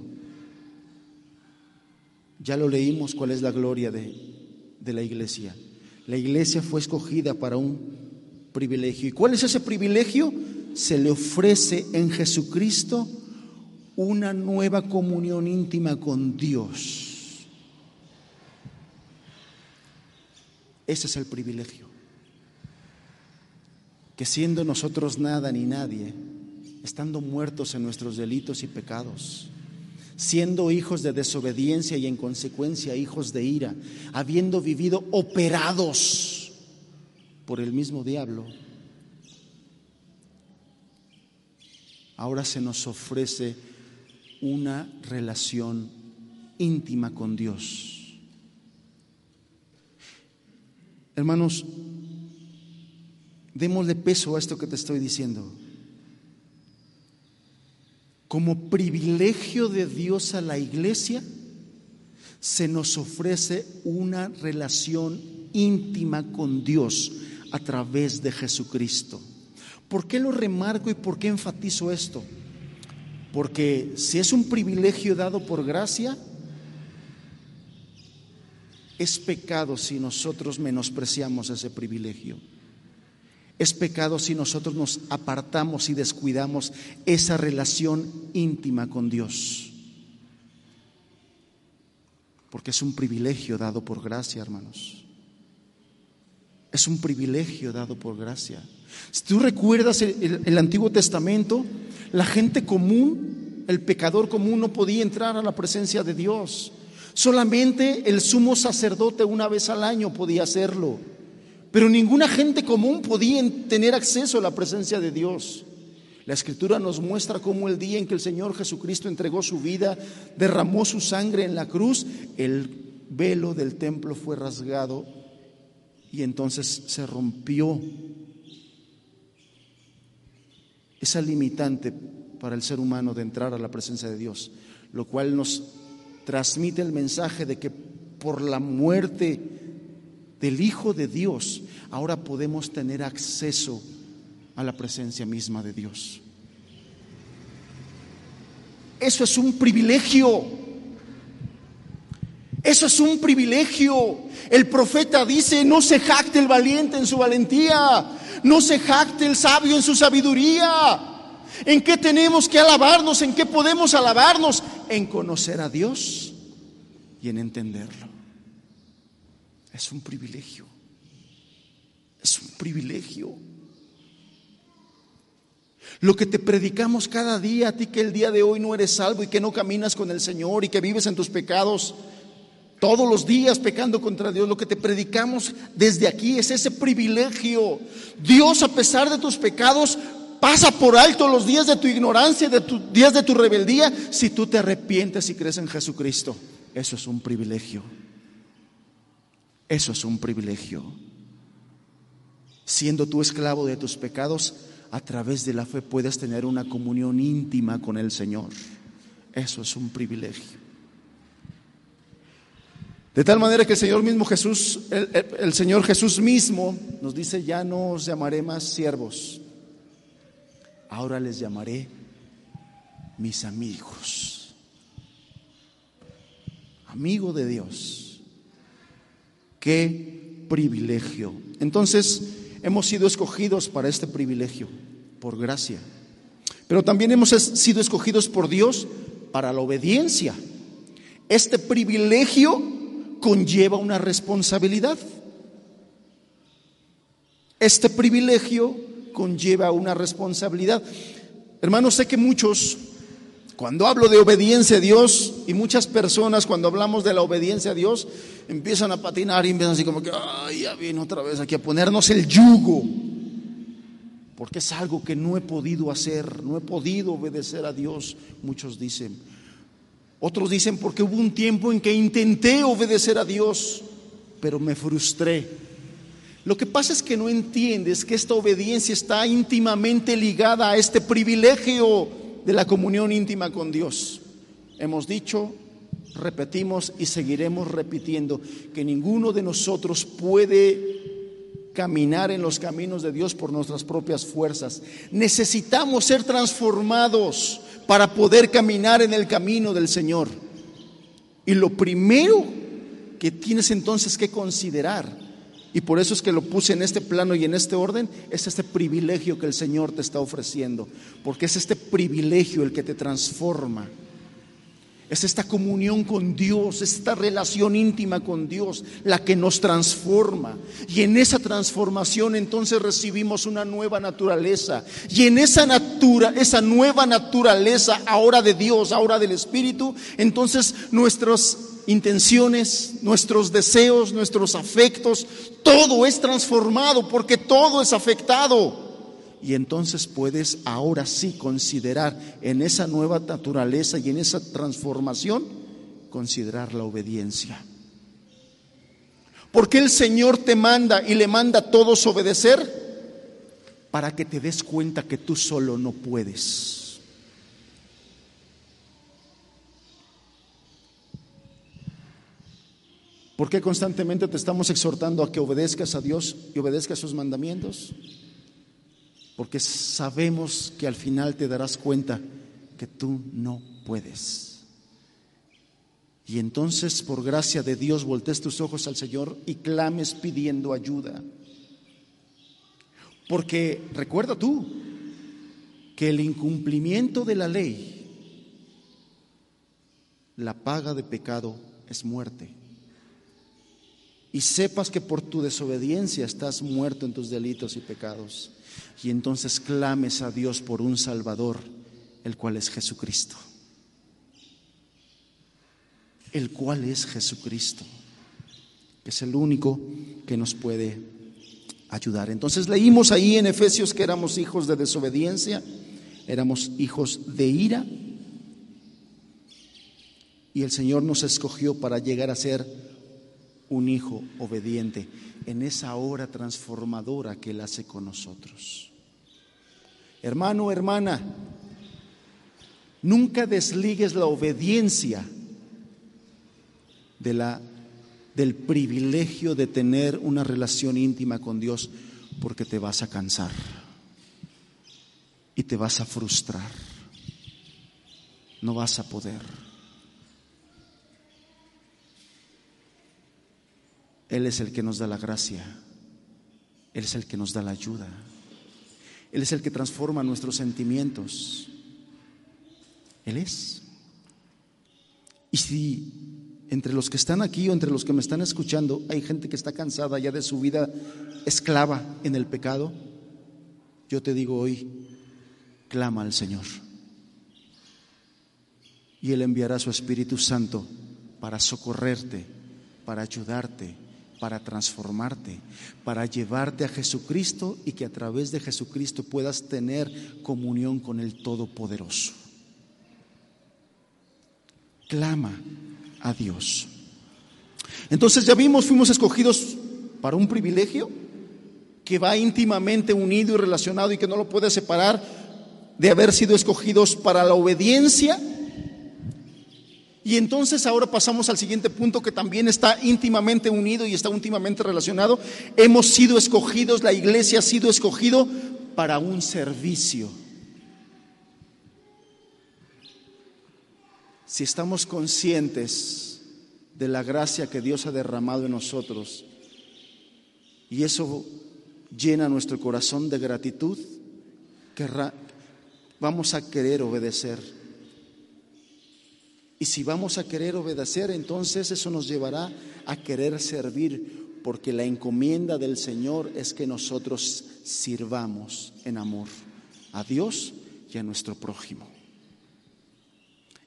Ya lo leímos cuál es la gloria de, de la iglesia. La iglesia fue escogida para un privilegio. ¿Y cuál es ese privilegio? Se le ofrece en Jesucristo una nueva comunión íntima con Dios. Ese es el privilegio. Que siendo nosotros nada ni nadie, estando muertos en nuestros delitos y pecados, siendo hijos de desobediencia y en consecuencia hijos de ira, habiendo vivido operados por el mismo diablo, ahora se nos ofrece una relación íntima con Dios. Hermanos, démosle peso a esto que te estoy diciendo. Como privilegio de Dios a la iglesia, se nos ofrece una relación íntima con Dios a través de Jesucristo. ¿Por qué lo remarco y por qué enfatizo esto? Porque si es un privilegio dado por gracia, es pecado si nosotros menospreciamos ese privilegio. Es pecado si nosotros nos apartamos y descuidamos esa relación íntima con Dios. Porque es un privilegio dado por gracia, hermanos. Es un privilegio dado por gracia. Si tú recuerdas el, Antiguo Testamento, la gente común, el pecador común no podía entrar a la presencia de Dios. Solamente el sumo sacerdote una vez al año podía hacerlo. Pero ninguna gente común podía tener acceso a la presencia de Dios. La escritura nos muestra cómo el día en que el Señor Jesucristo entregó su vida, derramó su sangre en la cruz, el velo del templo fue rasgado y entonces se rompió esa limitante para el ser humano de entrar a la presencia de Dios, lo cual nos transmite el mensaje de que por la muerte del Hijo de Dios, ahora podemos tener acceso a la presencia misma de Dios. Eso es un privilegio. Eso es un privilegio. El profeta dice, no se jacte el valiente en su valentía, no se jacte el sabio en su sabiduría. ¿En qué tenemos que alabarnos? ¿En qué podemos alabarnos? En conocer a Dios y en entenderlo. Es un privilegio. Es un privilegio. Lo que te predicamos cada día a ti que el día de hoy no eres salvo y que no caminas con el Señor y que vives en tus pecados todos los días pecando contra Dios, lo que te predicamos desde aquí es ese privilegio. Dios a pesar de tus pecados pasa por alto los días de tu ignorancia, de tus días de tu rebeldía, si tú te arrepientes y crees en Jesucristo. Eso es un privilegio. Eso es un privilegio. Siendo tú esclavo de tus pecados, a través de la fe puedes tener una comunión íntima con el Señor. Eso es un privilegio. De tal manera que el Señor mismo Jesús, el, Señor Jesús mismo nos dice, ya no os llamaré más siervos, ahora les llamaré mis amigos. Amigo de Dios. Qué privilegio. Entonces, hemos sido escogidos para este privilegio, por gracia. Pero también hemos sido escogidos por Dios para la obediencia. Este privilegio conlleva una responsabilidad. Este privilegio conlleva una responsabilidad. Hermanos, sé que muchos cuando hablo de obediencia a Dios, y muchas personas cuando hablamos de la obediencia a Dios, empiezan a patinar y empiezan así como que, ay, ya viene otra vez aquí a ponernos el yugo. Porque es algo que no he podido hacer, no he podido obedecer a Dios, muchos dicen. Otros dicen porque hubo un tiempo en que intenté obedecer a Dios, pero me frustré. Lo que pasa es que no entiendes que esta obediencia está íntimamente ligada a este privilegio de la comunión íntima con Dios. Hemos dicho, repetimos y seguiremos repitiendo que ninguno de nosotros puede caminar en los caminos de Dios por nuestras propias fuerzas. Necesitamos ser transformados para poder caminar en el camino del Señor. Y lo primero que tienes entonces que considerar y por eso es que lo puse en este plano y en este orden, es este privilegio que el Señor te está ofreciendo, porque es este privilegio el que te transforma. Es esta comunión con Dios, esta relación íntima con Dios, la que nos transforma. Y en esa transformación entonces recibimos una nueva naturaleza. Y en esa natura, esa nueva naturaleza ahora de Dios, ahora del Espíritu, entonces nuestros intenciones, nuestros deseos, nuestros afectos, todo es transformado porque todo es afectado. Y entonces puedes ahora sí considerar en esa nueva naturaleza y en esa transformación, considerar la obediencia. Porque el Señor te manda y le manda a todos obedecer para que te des cuenta que tú solo no puedes. ¿Por qué constantemente te estamos exhortando a que obedezcas a Dios y obedezcas sus mandamientos? Porque sabemos que al final te darás cuenta que tú no puedes. Y entonces, por gracia de Dios, voltees tus ojos al Señor y clames pidiendo ayuda. Porque recuerda tú que el incumplimiento de la ley, la paga de pecado es muerte. Y sepas que por tu desobediencia estás muerto en tus delitos y pecados. Y entonces clames a Dios por un Salvador, el cual es Jesucristo. El cual es Jesucristo, que es el único que nos puede ayudar. Entonces leímos ahí en Efesios que éramos hijos de desobediencia, éramos hijos de ira, y el Señor nos escogió para llegar a ser un hijo obediente en esa hora transformadora que Él hace con nosotros. Hermano, hermana, nunca desligues la obediencia de la del privilegio de tener una relación íntima con Dios porque te vas a cansar y te vas a frustrar. No vas a poder. Él es el que nos da la gracia. Él es el que nos da la ayuda. Él es el que transforma nuestros sentimientos. Él es. Y si entre los que están aquí o entre los que me están escuchando hay gente que está cansada ya de su vida esclava en el pecado, yo te digo hoy, clama al Señor. Y Él enviará su Espíritu Santo para socorrerte, para ayudarte, para transformarte, para llevarte a Jesucristo y que a través de Jesucristo puedas tener comunión con el Todopoderoso. Clama a Dios. Entonces ya vimos, fuimos escogidos para un privilegio que va íntimamente unido y relacionado y que no lo puede separar de haber sido escogidos para la obediencia. Y entonces ahora pasamos al siguiente punto que también está íntimamente unido y está íntimamente relacionado. Hemos sido escogidos, la iglesia ha sido escogido para un servicio. si estamos conscientes de la gracia que Dios ha derramado en nosotros y eso llena nuestro corazón de gratitud, vamos a querer obedecer. Y si vamos a querer obedecer, entonces eso nos llevará a querer servir, porque la encomienda del Señor es que nosotros sirvamos en amor a Dios y a nuestro prójimo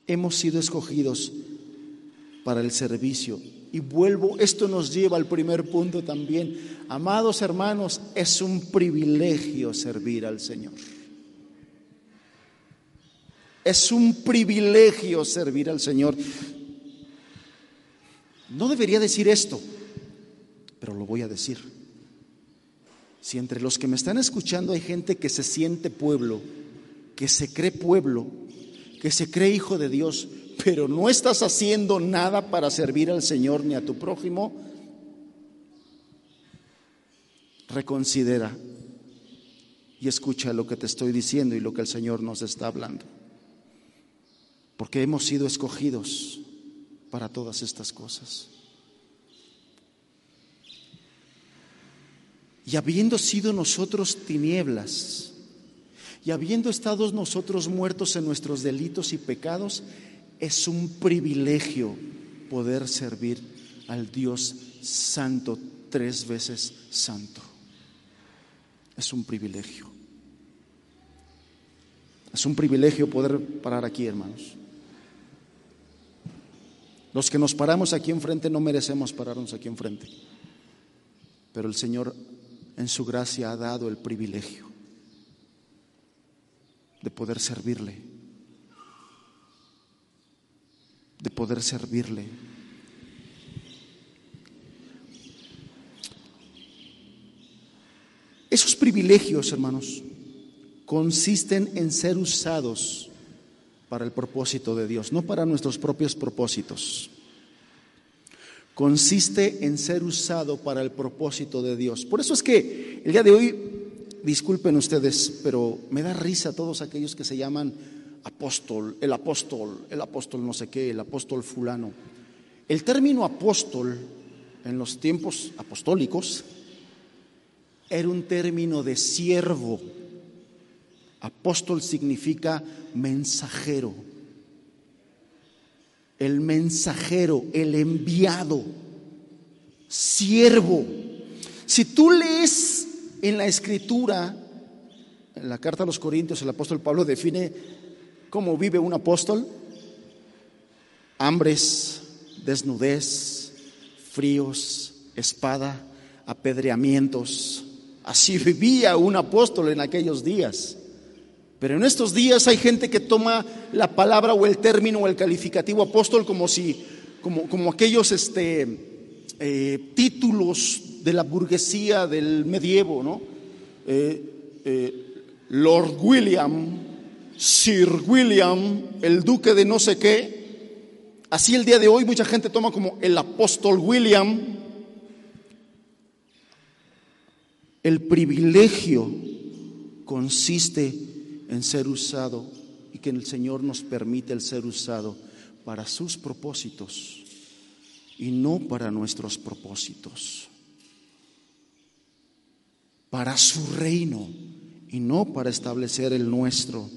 hemos sido escogidos para el servicio. Y vuelvo, esto nos lleva al primer punto también. Amados hermanos, es un privilegio servir al Señor. Es un privilegio servir al Señor. No debería decir esto, pero lo voy a decir. Si entre los que me están escuchando hay gente que se siente pueblo, que se cree pueblo, que se cree hijo de Dios, pero no estás haciendo nada para servir al Señor ni a tu prójimo, reconsidera y escucha lo que te estoy diciendo y lo que el Señor nos está hablando. Porque hemos sido escogidos para todas estas cosas. Y habiendo sido nosotros tinieblas, y habiendo estado nosotros muertos en nuestros delitos y pecados, es un privilegio poder servir al Dios santo, tres veces santo. Es un privilegio. Es un privilegio poder parar aquí, hermanos. Los que nos paramos aquí enfrente no merecemos pararnos aquí enfrente. Pero el Señor en su gracia ha dado el privilegio de poder servirle, de poder servirle. Esos privilegios, hermanos, consisten en ser usados para el propósito de Dios, no para nuestros propios propósitos. Consiste en ser usado para el propósito de Dios. Por eso es que el día de hoy disculpen ustedes, pero me da risa todos aquellos que se llaman apóstol, el apóstol, el apóstol no sé qué, el apóstol fulano. El término apóstol en los tiempos apostólicos era un término de siervo. Apóstol significa mensajero. El mensajero, el enviado, siervo. Si tú lees en la escritura, en la carta a los Corintios, el apóstol Pablo define cómo vive un apóstol. Hambres, desnudez, fríos, espada, apedreamientos. Así vivía un apóstol en aquellos días. Pero en estos días hay gente que toma la palabra o el término o el calificativo apóstol como si, como, como aquellos este, eh, títulos de la burguesía del medievo, ¿no? Eh, eh, Lord William, Sir William, el duque de no sé qué. Así el día de hoy mucha gente toma como el apóstol William. El privilegio consiste en ser usado y que el Señor nos permite el ser usado para sus propósitos y no para nuestros propósitos, para su reino y no para establecer el nuestro.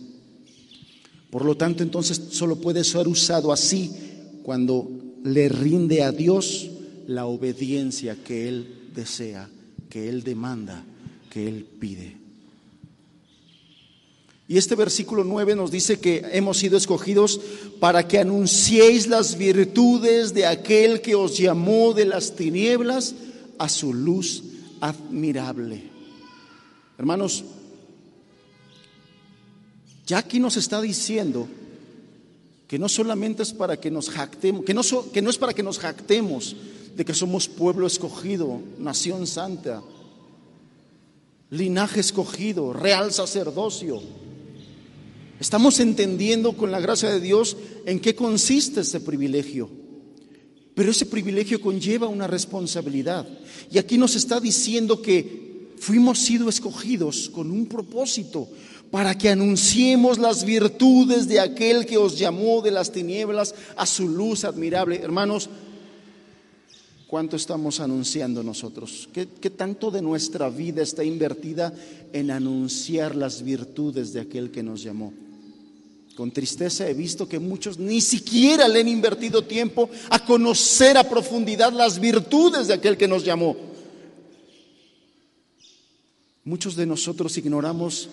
Por lo tanto, entonces solo puede ser usado así cuando le rinde a Dios la obediencia que Él desea, que Él demanda, que Él pide. Y este versículo 9 nos dice que hemos sido escogidos para que anunciéis las virtudes de aquel que os llamó de las tinieblas a su luz admirable. Hermanos, ya aquí nos está diciendo que no solamente es para que nos jactemos, que no, que no es para que nos jactemos de que somos pueblo escogido, nación santa, linaje escogido, real sacerdocio Estamos entendiendo con la gracia de Dios en qué consiste ese privilegio. Pero ese privilegio conlleva una responsabilidad. Y aquí nos está diciendo que fuimos sido escogidos con un propósito para que anunciemos las virtudes de aquel que os llamó de las tinieblas a su luz admirable. Hermanos, ¿cuánto estamos anunciando nosotros? ¿Qué, qué tanto de nuestra vida está invertida en anunciar las virtudes de aquel que nos llamó? Con tristeza he visto que muchos ni siquiera le han invertido tiempo a conocer a profundidad las virtudes de aquel que nos llamó. Muchos de nosotros ignoramos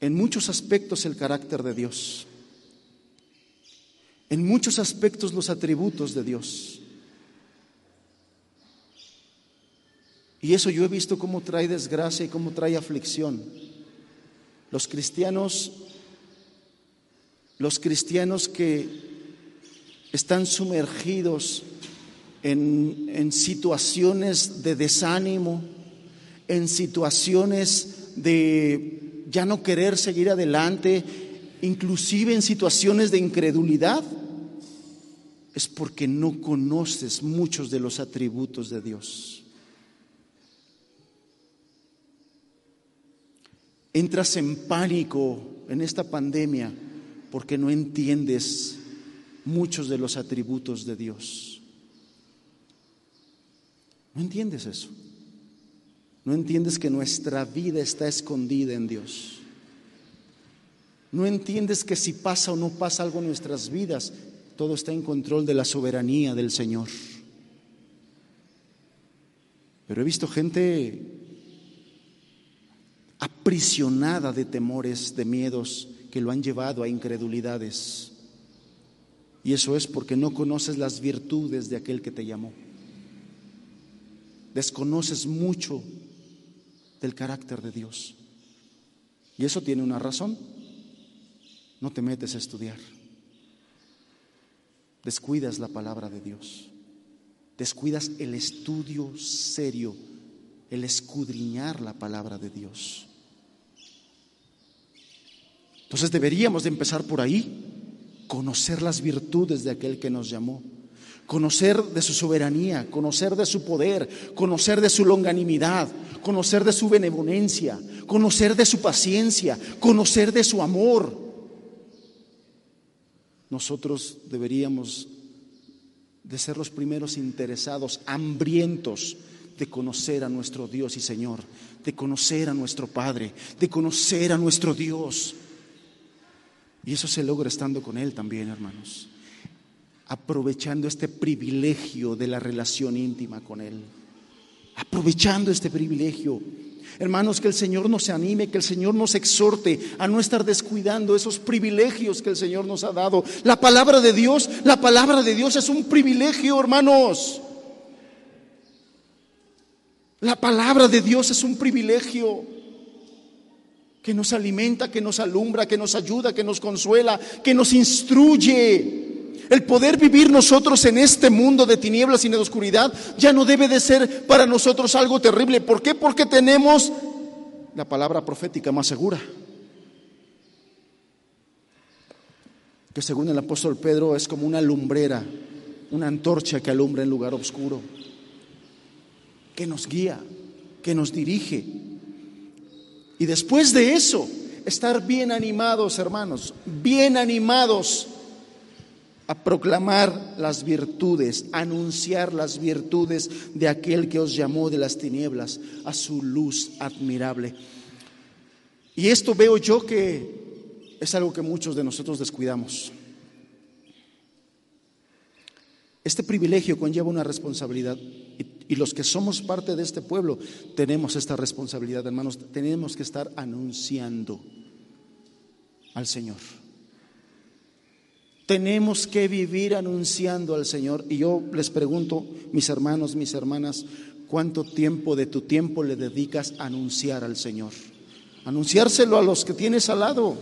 en muchos aspectos el carácter de Dios, en muchos aspectos los atributos de Dios. Y eso yo he visto cómo trae desgracia y cómo trae aflicción. Los cristianos, los cristianos que están sumergidos en, en situaciones de desánimo, en situaciones de ya no querer seguir adelante, inclusive en situaciones de incredulidad, es porque no conoces muchos de los atributos de Dios. Entras en pánico en esta pandemia porque no entiendes muchos de los atributos de Dios. No entiendes eso. No entiendes que nuestra vida está escondida en Dios. No entiendes que si pasa o no pasa algo en nuestras vidas, todo está en control de la soberanía del Señor. Pero he visto gente aprisionada de temores, de miedos que lo han llevado a incredulidades. Y eso es porque no conoces las virtudes de aquel que te llamó. Desconoces mucho del carácter de Dios. Y eso tiene una razón. No te metes a estudiar. Descuidas la palabra de Dios. Descuidas el estudio serio, el escudriñar la palabra de Dios. Entonces deberíamos de empezar por ahí, conocer las virtudes de aquel que nos llamó, conocer de su soberanía, conocer de su poder, conocer de su longanimidad, conocer de su benevolencia, conocer de su paciencia, conocer de su amor. Nosotros deberíamos de ser los primeros interesados, hambrientos de conocer a nuestro Dios y Señor, de conocer a nuestro Padre, de conocer a nuestro Dios. Y eso se logra estando con Él también, hermanos, aprovechando este privilegio de la relación íntima con Él, aprovechando este privilegio. Hermanos, que el Señor nos anime, que el Señor nos exhorte a no estar descuidando esos privilegios que el Señor nos ha dado. La palabra de Dios, la palabra de Dios es un privilegio, hermanos. La palabra de Dios es un privilegio que nos alimenta, que nos alumbra, que nos ayuda, que nos consuela, que nos instruye. El poder vivir nosotros en este mundo de tinieblas y de oscuridad ya no debe de ser para nosotros algo terrible. ¿Por qué? Porque tenemos la palabra profética más segura. Que según el apóstol Pedro es como una lumbrera, una antorcha que alumbra en lugar oscuro, que nos guía, que nos dirige. Y después de eso, estar bien animados, hermanos, bien animados a proclamar las virtudes, anunciar las virtudes de aquel que os llamó de las tinieblas a su luz admirable. Y esto veo yo que es algo que muchos de nosotros descuidamos. Este privilegio conlleva una responsabilidad y, los que somos parte de este pueblo tenemos esta responsabilidad, hermanos. Tenemos que estar anunciando al Señor. Tenemos que vivir anunciando al Señor. Y yo les pregunto, mis hermanos, mis hermanas, ¿cuánto tiempo de tu tiempo le dedicas a anunciar al Señor? Anunciárselo a los que tienes al lado,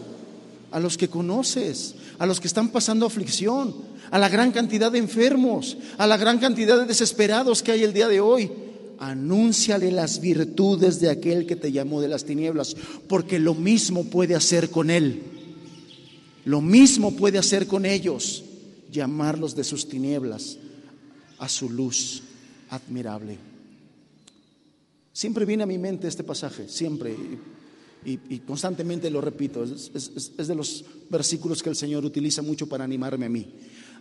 a los que conoces, a los que están pasando aflicción, a la gran cantidad de enfermos, a la gran cantidad de desesperados que hay el día de hoy. Anúnciale las virtudes de aquel que te llamó de las tinieblas, porque lo mismo puede hacer con él. Lo mismo puede hacer con ellos, llamarlos de sus tinieblas a su luz admirable. Siempre viene a mi mente este pasaje, siempre, y, constantemente lo repito, es, es de los versículos que el Señor utiliza mucho para animarme a mí.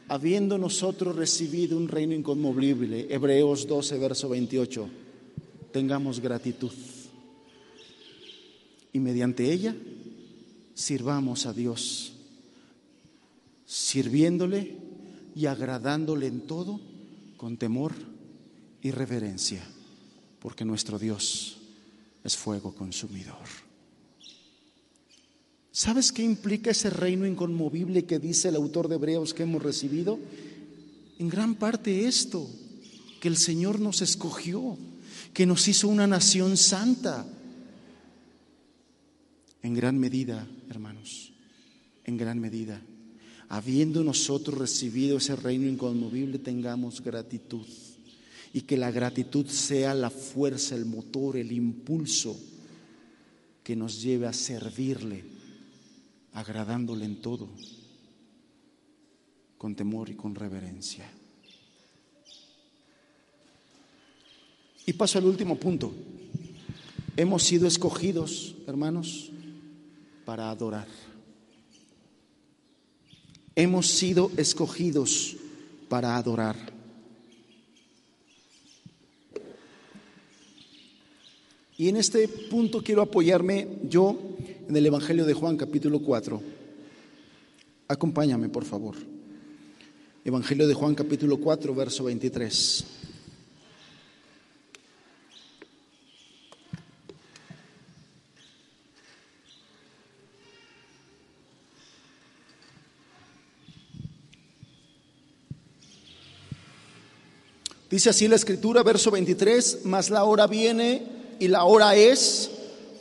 Habiendo nosotros recibido un reino inconmovible, Hebreos 12, verso 28, tengamos gratitud. Y mediante ella sirvamos a Dios sirviéndole y agradándole en todo con temor y reverencia, porque nuestro Dios es fuego consumidor. ¿Sabes qué implica ese reino inconmovible que dice el autor de Hebreos que hemos recibido? En gran parte esto, que el Señor nos escogió, que nos hizo una nación santa. En gran medida, hermanos, en gran medida habiendo nosotros recibido ese reino inconmovible, tengamos gratitud. Y que la gratitud sea la fuerza, el motor, el impulso que nos lleve a servirle, agradándole en todo, con temor y con reverencia. Y paso al último punto. Hemos sido escogidos, hermanos, para adorar. Hemos sido escogidos para adorar. Y en este punto quiero apoyarme yo en el Evangelio de Juan capítulo 4. Acompáñame, por favor. Evangelio de Juan capítulo 4, verso 23. Dice así la escritura, verso 23, mas la hora viene y la hora es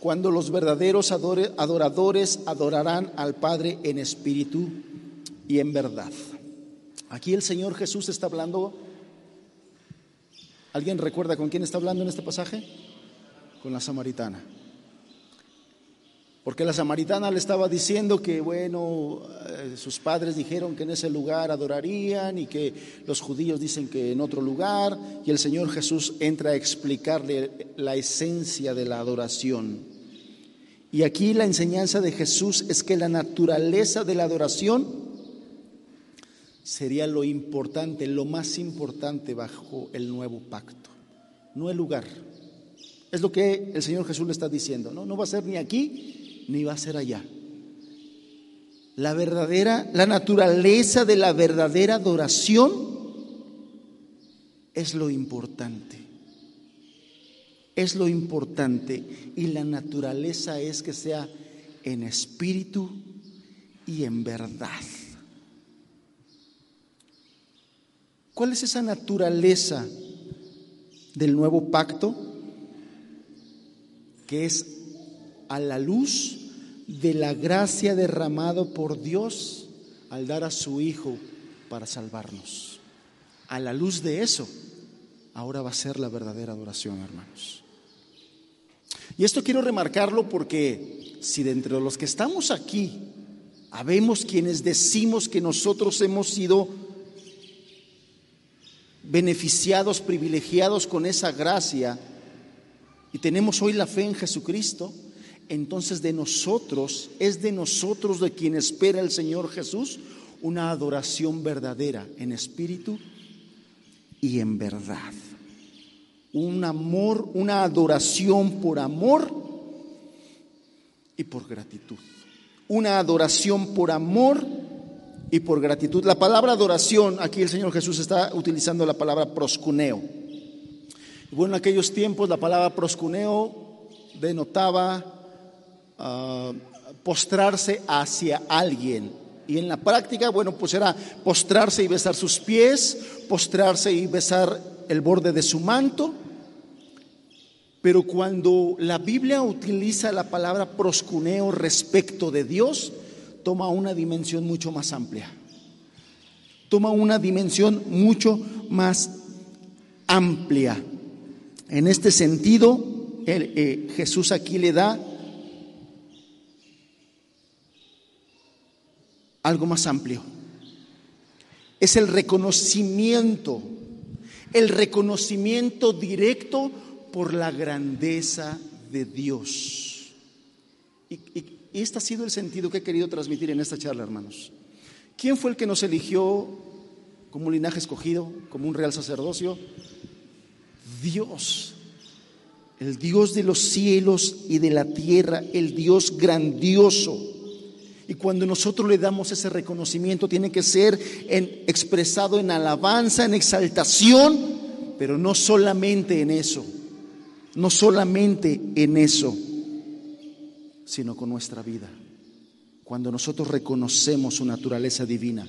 cuando los verdaderos adoradores adorarán al Padre en espíritu y en verdad. Aquí el Señor Jesús está hablando. ¿Alguien recuerda con quién está hablando en este pasaje? Con la samaritana. Porque la samaritana le estaba diciendo que, bueno, eh, sus padres dijeron que en ese lugar adorarían y que los judíos dicen que en otro lugar, y el Señor Jesús entra a explicarle la esencia de la adoración. Y aquí la enseñanza de Jesús es que la naturaleza de la adoración sería lo importante, lo más importante bajo el nuevo pacto. no el lugar. Es lo que el Señor Jesús le está diciendo. No, no va a ser ni aquí ni va a ser allá. La verdadera, la naturaleza de la verdadera adoración es lo importante. Es lo importante. Y la naturaleza es que sea en espíritu y en verdad. ¿Cuál es esa naturaleza del nuevo pacto? Que es a la luz de la gracia derramado por Dios al dar a su Hijo para salvarnos. A la luz de eso, ahora va a ser la verdadera adoración, hermanos. Y esto quiero remarcarlo porque si de entre los que estamos aquí, habemos quienes decimos que nosotros hemos sido beneficiados, privilegiados con esa gracia y tenemos hoy la fe en Jesucristo, entonces de nosotros, es de nosotros de quien espera el Señor Jesús una adoración verdadera en espíritu y en verdad. Un amor, una adoración por amor y por gratitud. Una adoración por amor y por gratitud. La palabra adoración, aquí el Señor Jesús está utilizando la palabra proscuneo. Bueno, en aquellos tiempos la palabra proscuneo denotaba postrarse hacia alguien. Y en la práctica, bueno, pues era postrarse y besar sus pies, postrarse y besar el borde de su manto. Pero cuando la Biblia utiliza la palabra proscuneo respecto de Dios, toma una dimensión mucho más amplia. Toma una dimensión mucho más amplia. En este sentido, eh, Jesús aquí le da algo más amplio. Es el reconocimiento, el reconocimiento directo por la grandeza de Dios. Y, este ha sido el sentido que he querido transmitir en esta charla, hermanos. ¿Quién fue el que nos eligió como un linaje escogido, como un real sacerdocio? Dios, el Dios de los cielos y de la tierra, el Dios grandioso y cuando nosotros le damos ese reconocimiento, tiene que ser expresado en alabanza, en exaltación, pero no solamente en eso, no solamente en eso, sino con nuestra vida. Cuando nosotros reconocemos su naturaleza divina,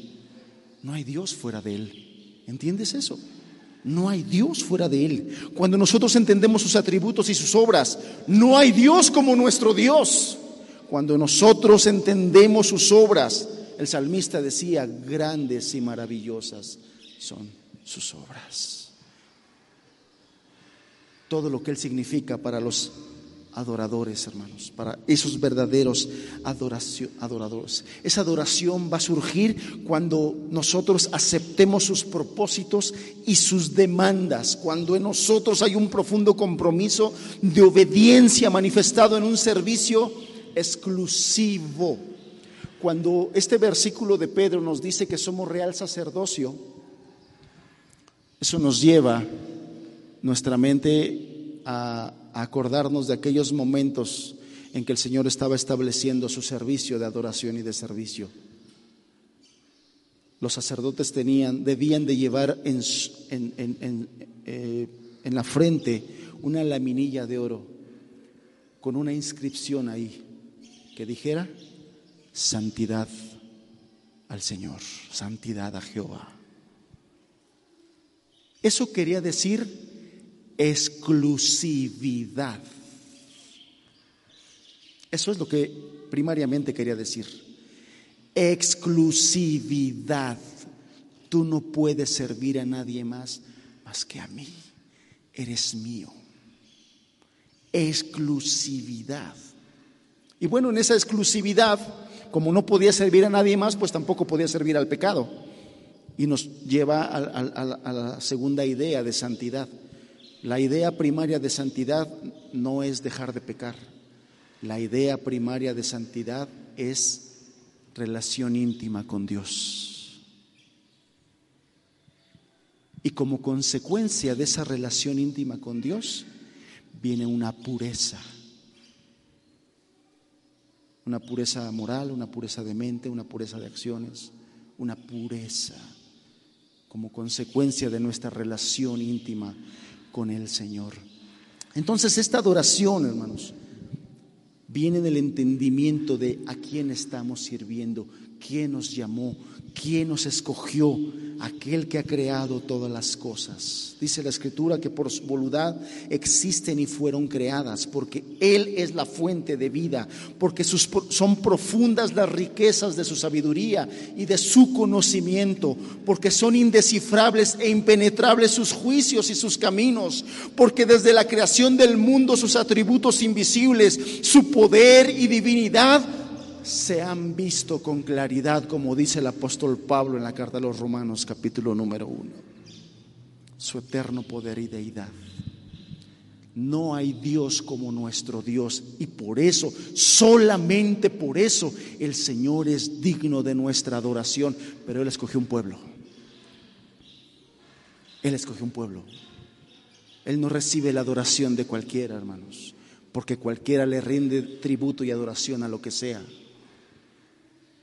no hay Dios fuera de Él. ¿Entiendes eso? No hay Dios fuera de Él. Cuando nosotros entendemos sus atributos y sus obras, no hay Dios como nuestro Dios. Cuando nosotros entendemos sus obras, el salmista decía, grandes y maravillosas son sus obras. Todo lo que Él significa para los adoradores, hermanos, para esos verdaderos adoradores. Esa adoración va a surgir cuando nosotros aceptemos sus propósitos y sus demandas, cuando en nosotros hay un profundo compromiso de obediencia manifestado en un servicio exclusivo. Cuando este versículo de Pedro nos dice que somos real sacerdocio, eso nos lleva nuestra mente a, acordarnos de aquellos momentos en que el Señor estaba estableciendo su servicio de adoración y de servicio. Los sacerdotes tenían, debían de llevar en, en, eh, en la frente una laminilla de oro con una inscripción ahí que dijera santidad al Señor, santidad a Jehová. Eso quería decir exclusividad. Eso es lo que primariamente quería decir. Exclusividad. Tú no puedes servir a nadie más más que a mí. Eres mío. Exclusividad. Y bueno, en esa exclusividad, como no podía servir a nadie más, pues tampoco podía servir al pecado. Y nos lleva a, la segunda idea de santidad. La idea primaria de santidad no es dejar de pecar. La idea primaria de santidad es relación íntima con Dios. Y como consecuencia de esa relación íntima con Dios, viene una pureza. Una pureza moral, una pureza de mente, una pureza de acciones, una pureza como consecuencia de nuestra relación íntima con el Señor. Entonces esta adoración, hermanos, viene del entendimiento de a quién estamos sirviendo, quién nos llamó, quién nos escogió, aquel que ha creado todas las cosas. Dice la escritura que por su voluntad existen y fueron creadas, porque Él es la fuente de vida, porque sus, son profundas las riquezas de su sabiduría y de su conocimiento, porque son indescifrables e impenetrables sus juicios y sus caminos, porque desde la creación del mundo sus atributos invisibles, su poder y divinidad, se han visto con claridad, como dice el apóstol Pablo en la carta a los Romanos capítulo número uno, su eterno poder y deidad. No hay Dios como nuestro Dios y por eso, solamente por eso, el Señor es digno de nuestra adoración, pero Él escogió un pueblo. Él escogió un pueblo. Él no recibe la adoración de cualquiera, hermanos, porque cualquiera le rinde tributo y adoración a lo que sea.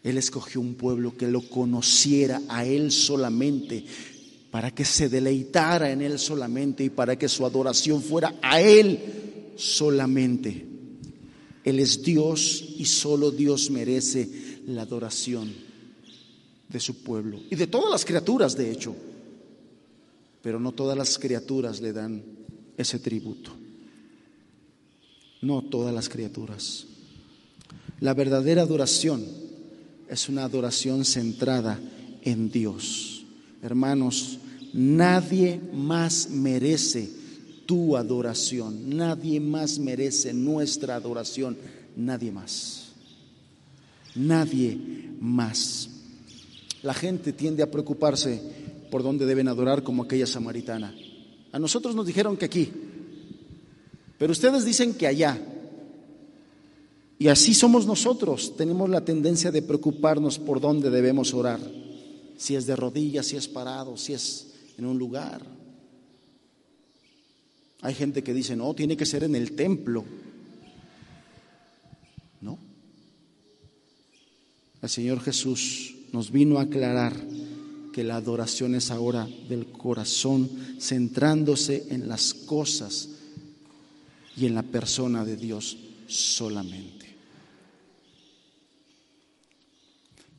Él escogió un pueblo que lo conociera a Él solamente, para que se deleitara en Él solamente y para que su adoración fuera a Él solamente. Él es Dios y solo Dios merece la adoración de su pueblo y de todas las criaturas, de hecho. Pero no todas las criaturas le dan ese tributo. No todas las criaturas. La verdadera adoración es una adoración centrada en Dios. Hermanos, nadie más merece tu adoración, nadie más merece nuestra adoración, nadie más. Nadie más. La gente tiende a preocuparse por dónde deben adorar como aquella samaritana. A nosotros nos dijeron que aquí, pero ustedes dicen que allá. Y así somos nosotros, tenemos la tendencia de preocuparnos por dónde debemos orar, si es de rodillas, si es parado, si es en un lugar. Hay gente que dice, no, tiene que ser en el templo. No. El Señor Jesús nos vino a aclarar que la adoración es ahora del corazón, centrándose en las cosas y en la persona de Dios solamente.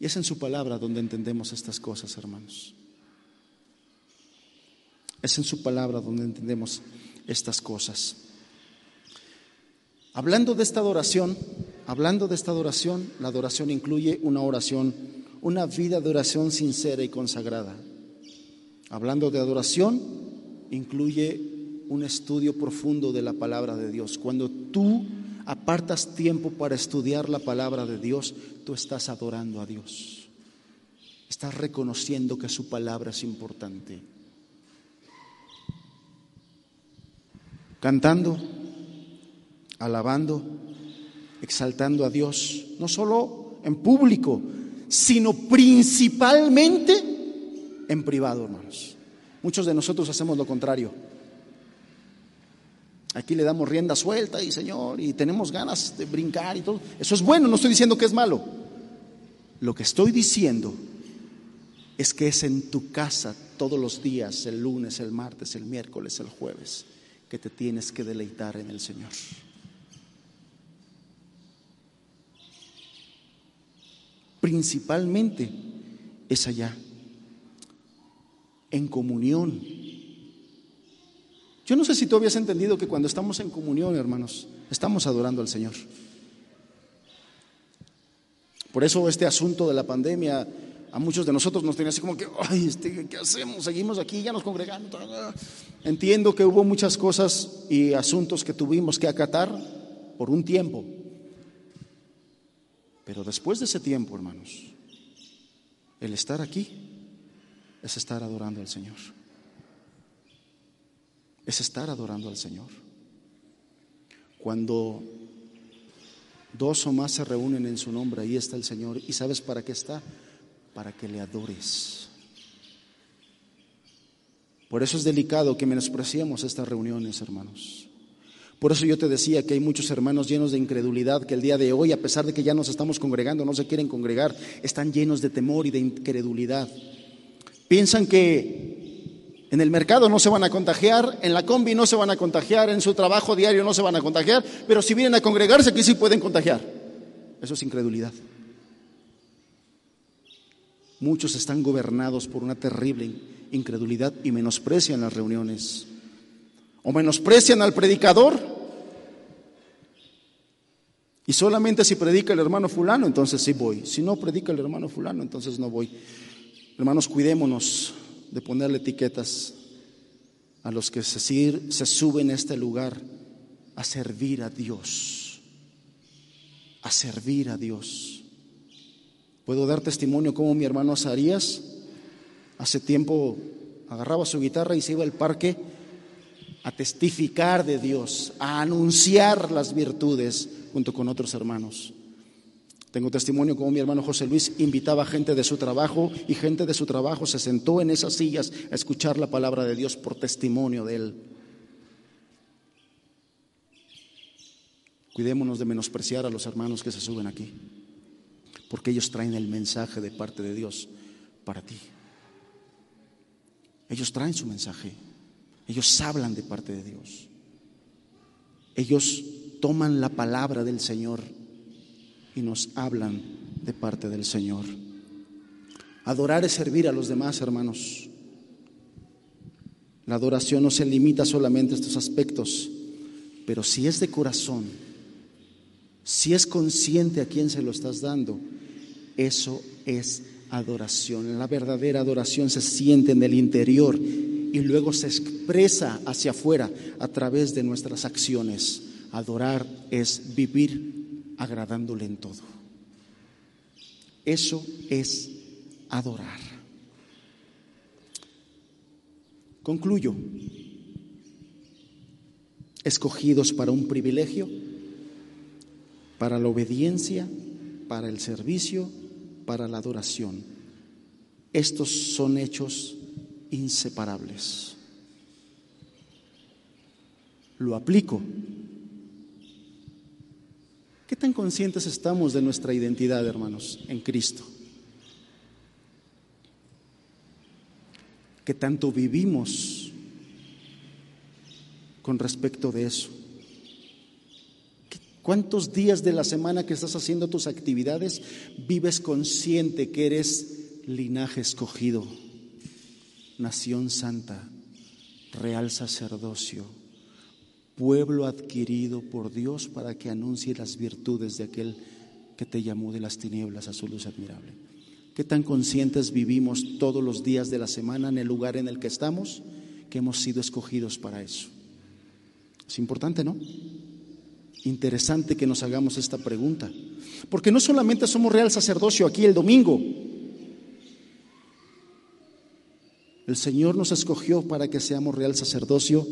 Es en su palabra donde entendemos estas cosas, hermanos. Es en su palabra donde entendemos estas cosas. Hablando de esta adoración, hablando de esta adoración, la adoración incluye una oración, una vida de oración sincera y consagrada. Hablando de adoración, incluye un estudio profundo de la palabra de Dios. Cuando tú apartas tiempo para estudiar la palabra de Dios, tú estás adorando a Dios. Estás reconociendo que su palabra es importante. Cantando, alabando, exaltando a Dios, no solo en público, sino principalmente en privado, hermanos. Muchos de nosotros hacemos lo contrario. Aquí le damos rienda suelta y Señor, y tenemos ganas de brincar y todo. Eso es bueno, no estoy diciendo que es malo. Lo que estoy diciendo es que es en tu casa todos los días, el lunes, el martes, el miércoles, el jueves, que te tienes que deleitar en el Señor. Principalmente es allá, en comunión yo no sé si tú habías entendido que cuando estamos en comunión, hermanos, estamos adorando al Señor. Por eso este asunto de la pandemia a muchos de nosotros nos tenía así como que, ay, este, ¿qué hacemos? Seguimos aquí, ya nos congregamos. Entiendo que hubo muchas cosas y asuntos que tuvimos que acatar por un tiempo. Pero después de ese tiempo, hermanos, el estar aquí es estar adorando al Señor es estar adorando al Señor. Cuando dos o más se reúnen en su nombre, ahí está el Señor. ¿Y sabes para qué está? Para que le adores. Por eso es delicado que menospreciemos estas reuniones, hermanos. Por eso yo te decía que hay muchos hermanos llenos de incredulidad que el día de hoy, a pesar de que ya nos estamos congregando, no se quieren congregar, están llenos de temor y de incredulidad. Piensan que en el mercado no se van a contagiar, en la combi no se van a contagiar, en su trabajo diario no se van a contagiar, pero si vienen a congregarse aquí sí pueden contagiar. Eso es incredulidad. Muchos están gobernados por una terrible incredulidad y menosprecian las reuniones. O menosprecian al predicador y solamente si predica el hermano fulano, entonces sí voy. Si no predica el hermano fulano, entonces no voy. Hermanos, cuidémonos de ponerle etiquetas a los que se, suben a este lugar a servir a Dios. A servir a Dios. Puedo dar testimonio como mi hermano Azarías hace tiempo agarraba su guitarra y se iba al parque a testificar de Dios, a anunciar las virtudes junto con otros hermanos. Tengo testimonio como mi hermano José Luis invitaba gente de su trabajo y gente de su trabajo se sentó en esas sillas a escuchar la palabra de Dios por testimonio de él. Cuidémonos de menospreciar a los hermanos que se suben aquí, porque ellos traen el mensaje de parte de Dios para ti. Ellos traen su mensaje. Ellos hablan de parte de Dios. Ellos toman la palabra del Señor y nos hablan de parte del Señor. Adorar es servir a los demás, hermanos. La adoración no se limita solamente a estos aspectos, pero si es de corazón, si es consciente a quién se lo estás dando, eso es adoración. La verdadera adoración se siente en el interior y luego se expresa hacia afuera a través de nuestras acciones. Adorar es vivir agradándole en todo. Eso es adorar. Concluyo. Escogidos para un privilegio, para la obediencia, para el servicio para la adoración. Estos son hechos inseparables. Lo aplico. ¿Qué tan conscientes estamos de nuestra identidad, hermanos, en Cristo? ¿Qué tanto vivimos con respecto de eso? ¿Cuántos días de la semana que estás haciendo tus actividades vives consciente que eres linaje escogido, nación santa, real sacerdocio, pueblo adquirido por Dios para que anuncie las virtudes de aquel que te llamó de las tinieblas a su luz admirable? ¿Qué tan conscientes vivimos todos los días de la semana en el lugar en el que estamos que hemos sido escogidos para eso? Es importante, ¿no? interesante que nos hagamos esta pregunta. Porque no solamente somos real sacerdocio aquí el domingo. El Señor nos escogió para que seamos real sacerdocio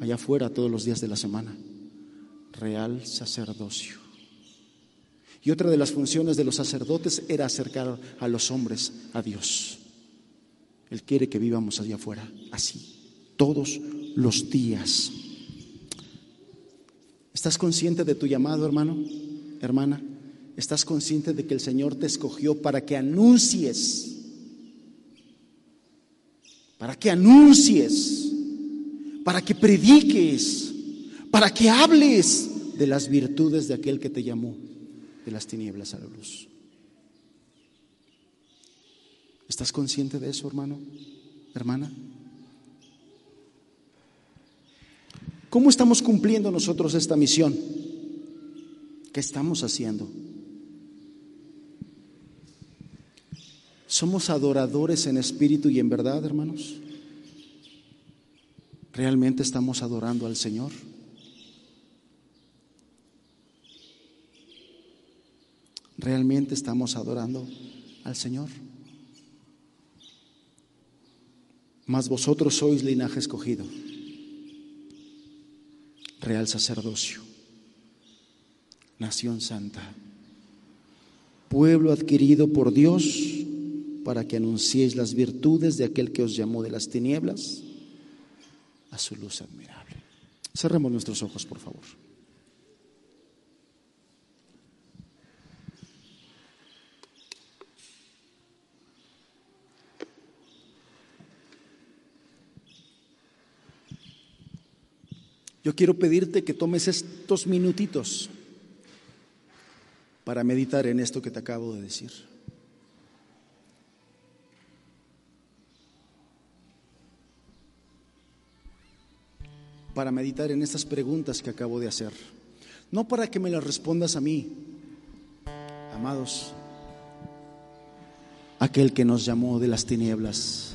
allá afuera todos los días de la semana. Real sacerdocio. Y otra de las funciones de los sacerdotes era acercar a los hombres a Dios. Él quiere que vivamos allá afuera, así, todos los días. ¿Estás consciente de tu llamado, hermano, hermana? ¿Estás consciente de que el Señor te escogió para que anuncies? Para que anuncies, para que prediques, para que hables de las virtudes de aquel que te llamó de las tinieblas a la luz. ¿Estás consciente de eso, hermano, hermana? ¿Cómo estamos cumpliendo nosotros esta misión? ¿Qué estamos haciendo? ¿Somos adoradores en espíritu y en verdad, hermanos? ¿Realmente estamos adorando al Señor? ¿Realmente estamos adorando al Señor? Mas vosotros sois linaje escogido real sacerdocio, nación santa, pueblo adquirido por Dios para que anunciéis las virtudes de aquel que os llamó de las tinieblas a su luz admirable. Cerremos nuestros ojos, por favor. Yo quiero pedirte que tomes estos minutitos para meditar en esto que te acabo de decir. Para meditar en estas preguntas que acabo de hacer. No para que me las respondas a mí, amados, aquel que nos llamó de las tinieblas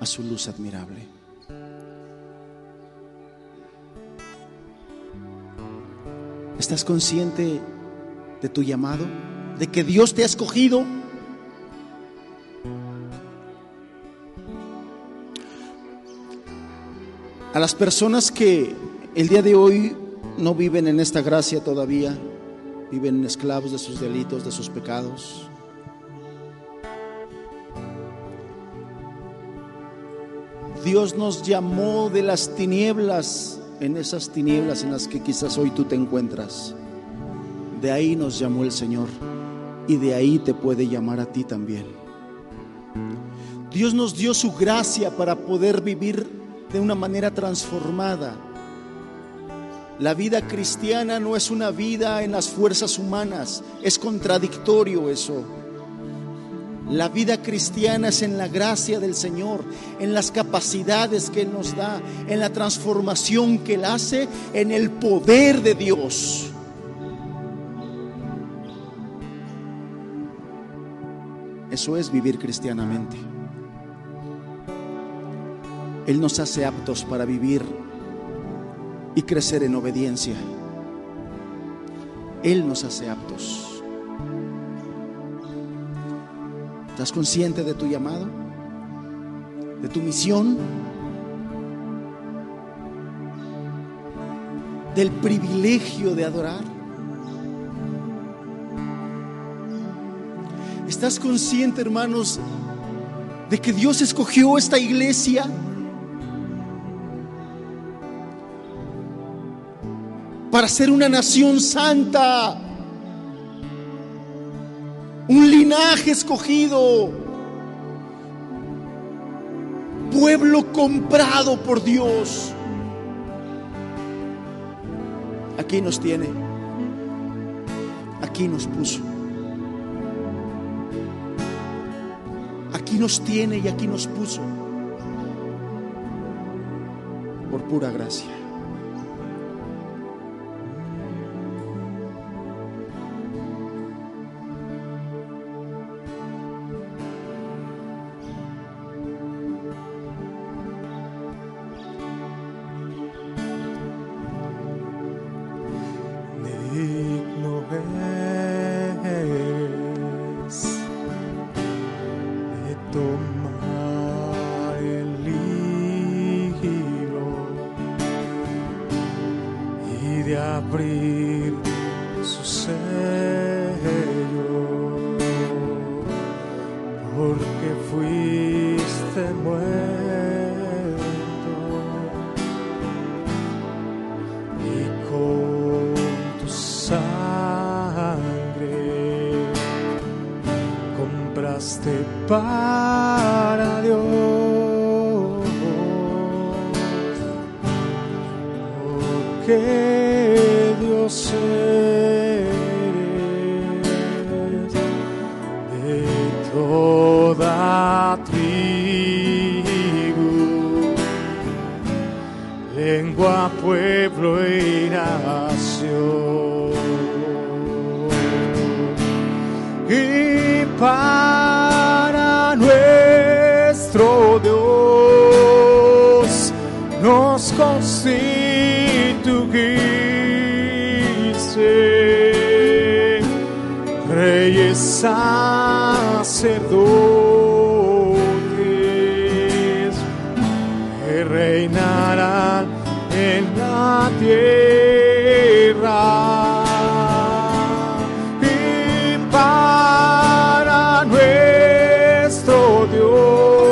a su luz admirable. ¿Estás consciente de tu llamado? ¿De que Dios te ha escogido? A las personas que el día de hoy no viven en esta gracia todavía, viven esclavos de sus delitos, de sus pecados. Dios nos llamó de las tinieblas en esas tinieblas en las que quizás hoy tú te encuentras. De ahí nos llamó el Señor y de ahí te puede llamar a ti también. Dios nos dio su gracia para poder vivir de una manera transformada. La vida cristiana no es una vida en las fuerzas humanas, es contradictorio eso. La vida cristiana es en la gracia del Señor, en las capacidades que Él nos da, en la transformación que Él hace, en el poder de Dios. Eso es vivir cristianamente. Él nos hace aptos para vivir y crecer en obediencia. Él nos hace aptos. ¿Estás consciente de tu llamado? ¿De tu misión? ¿Del privilegio de adorar? ¿Estás consciente, hermanos, de que Dios escogió esta iglesia? Para ser una nación santa. Un linaje escogido, pueblo comprado por Dios. Aquí nos tiene, aquí nos puso, aquí nos tiene y aquí nos puso. Por pura gracia.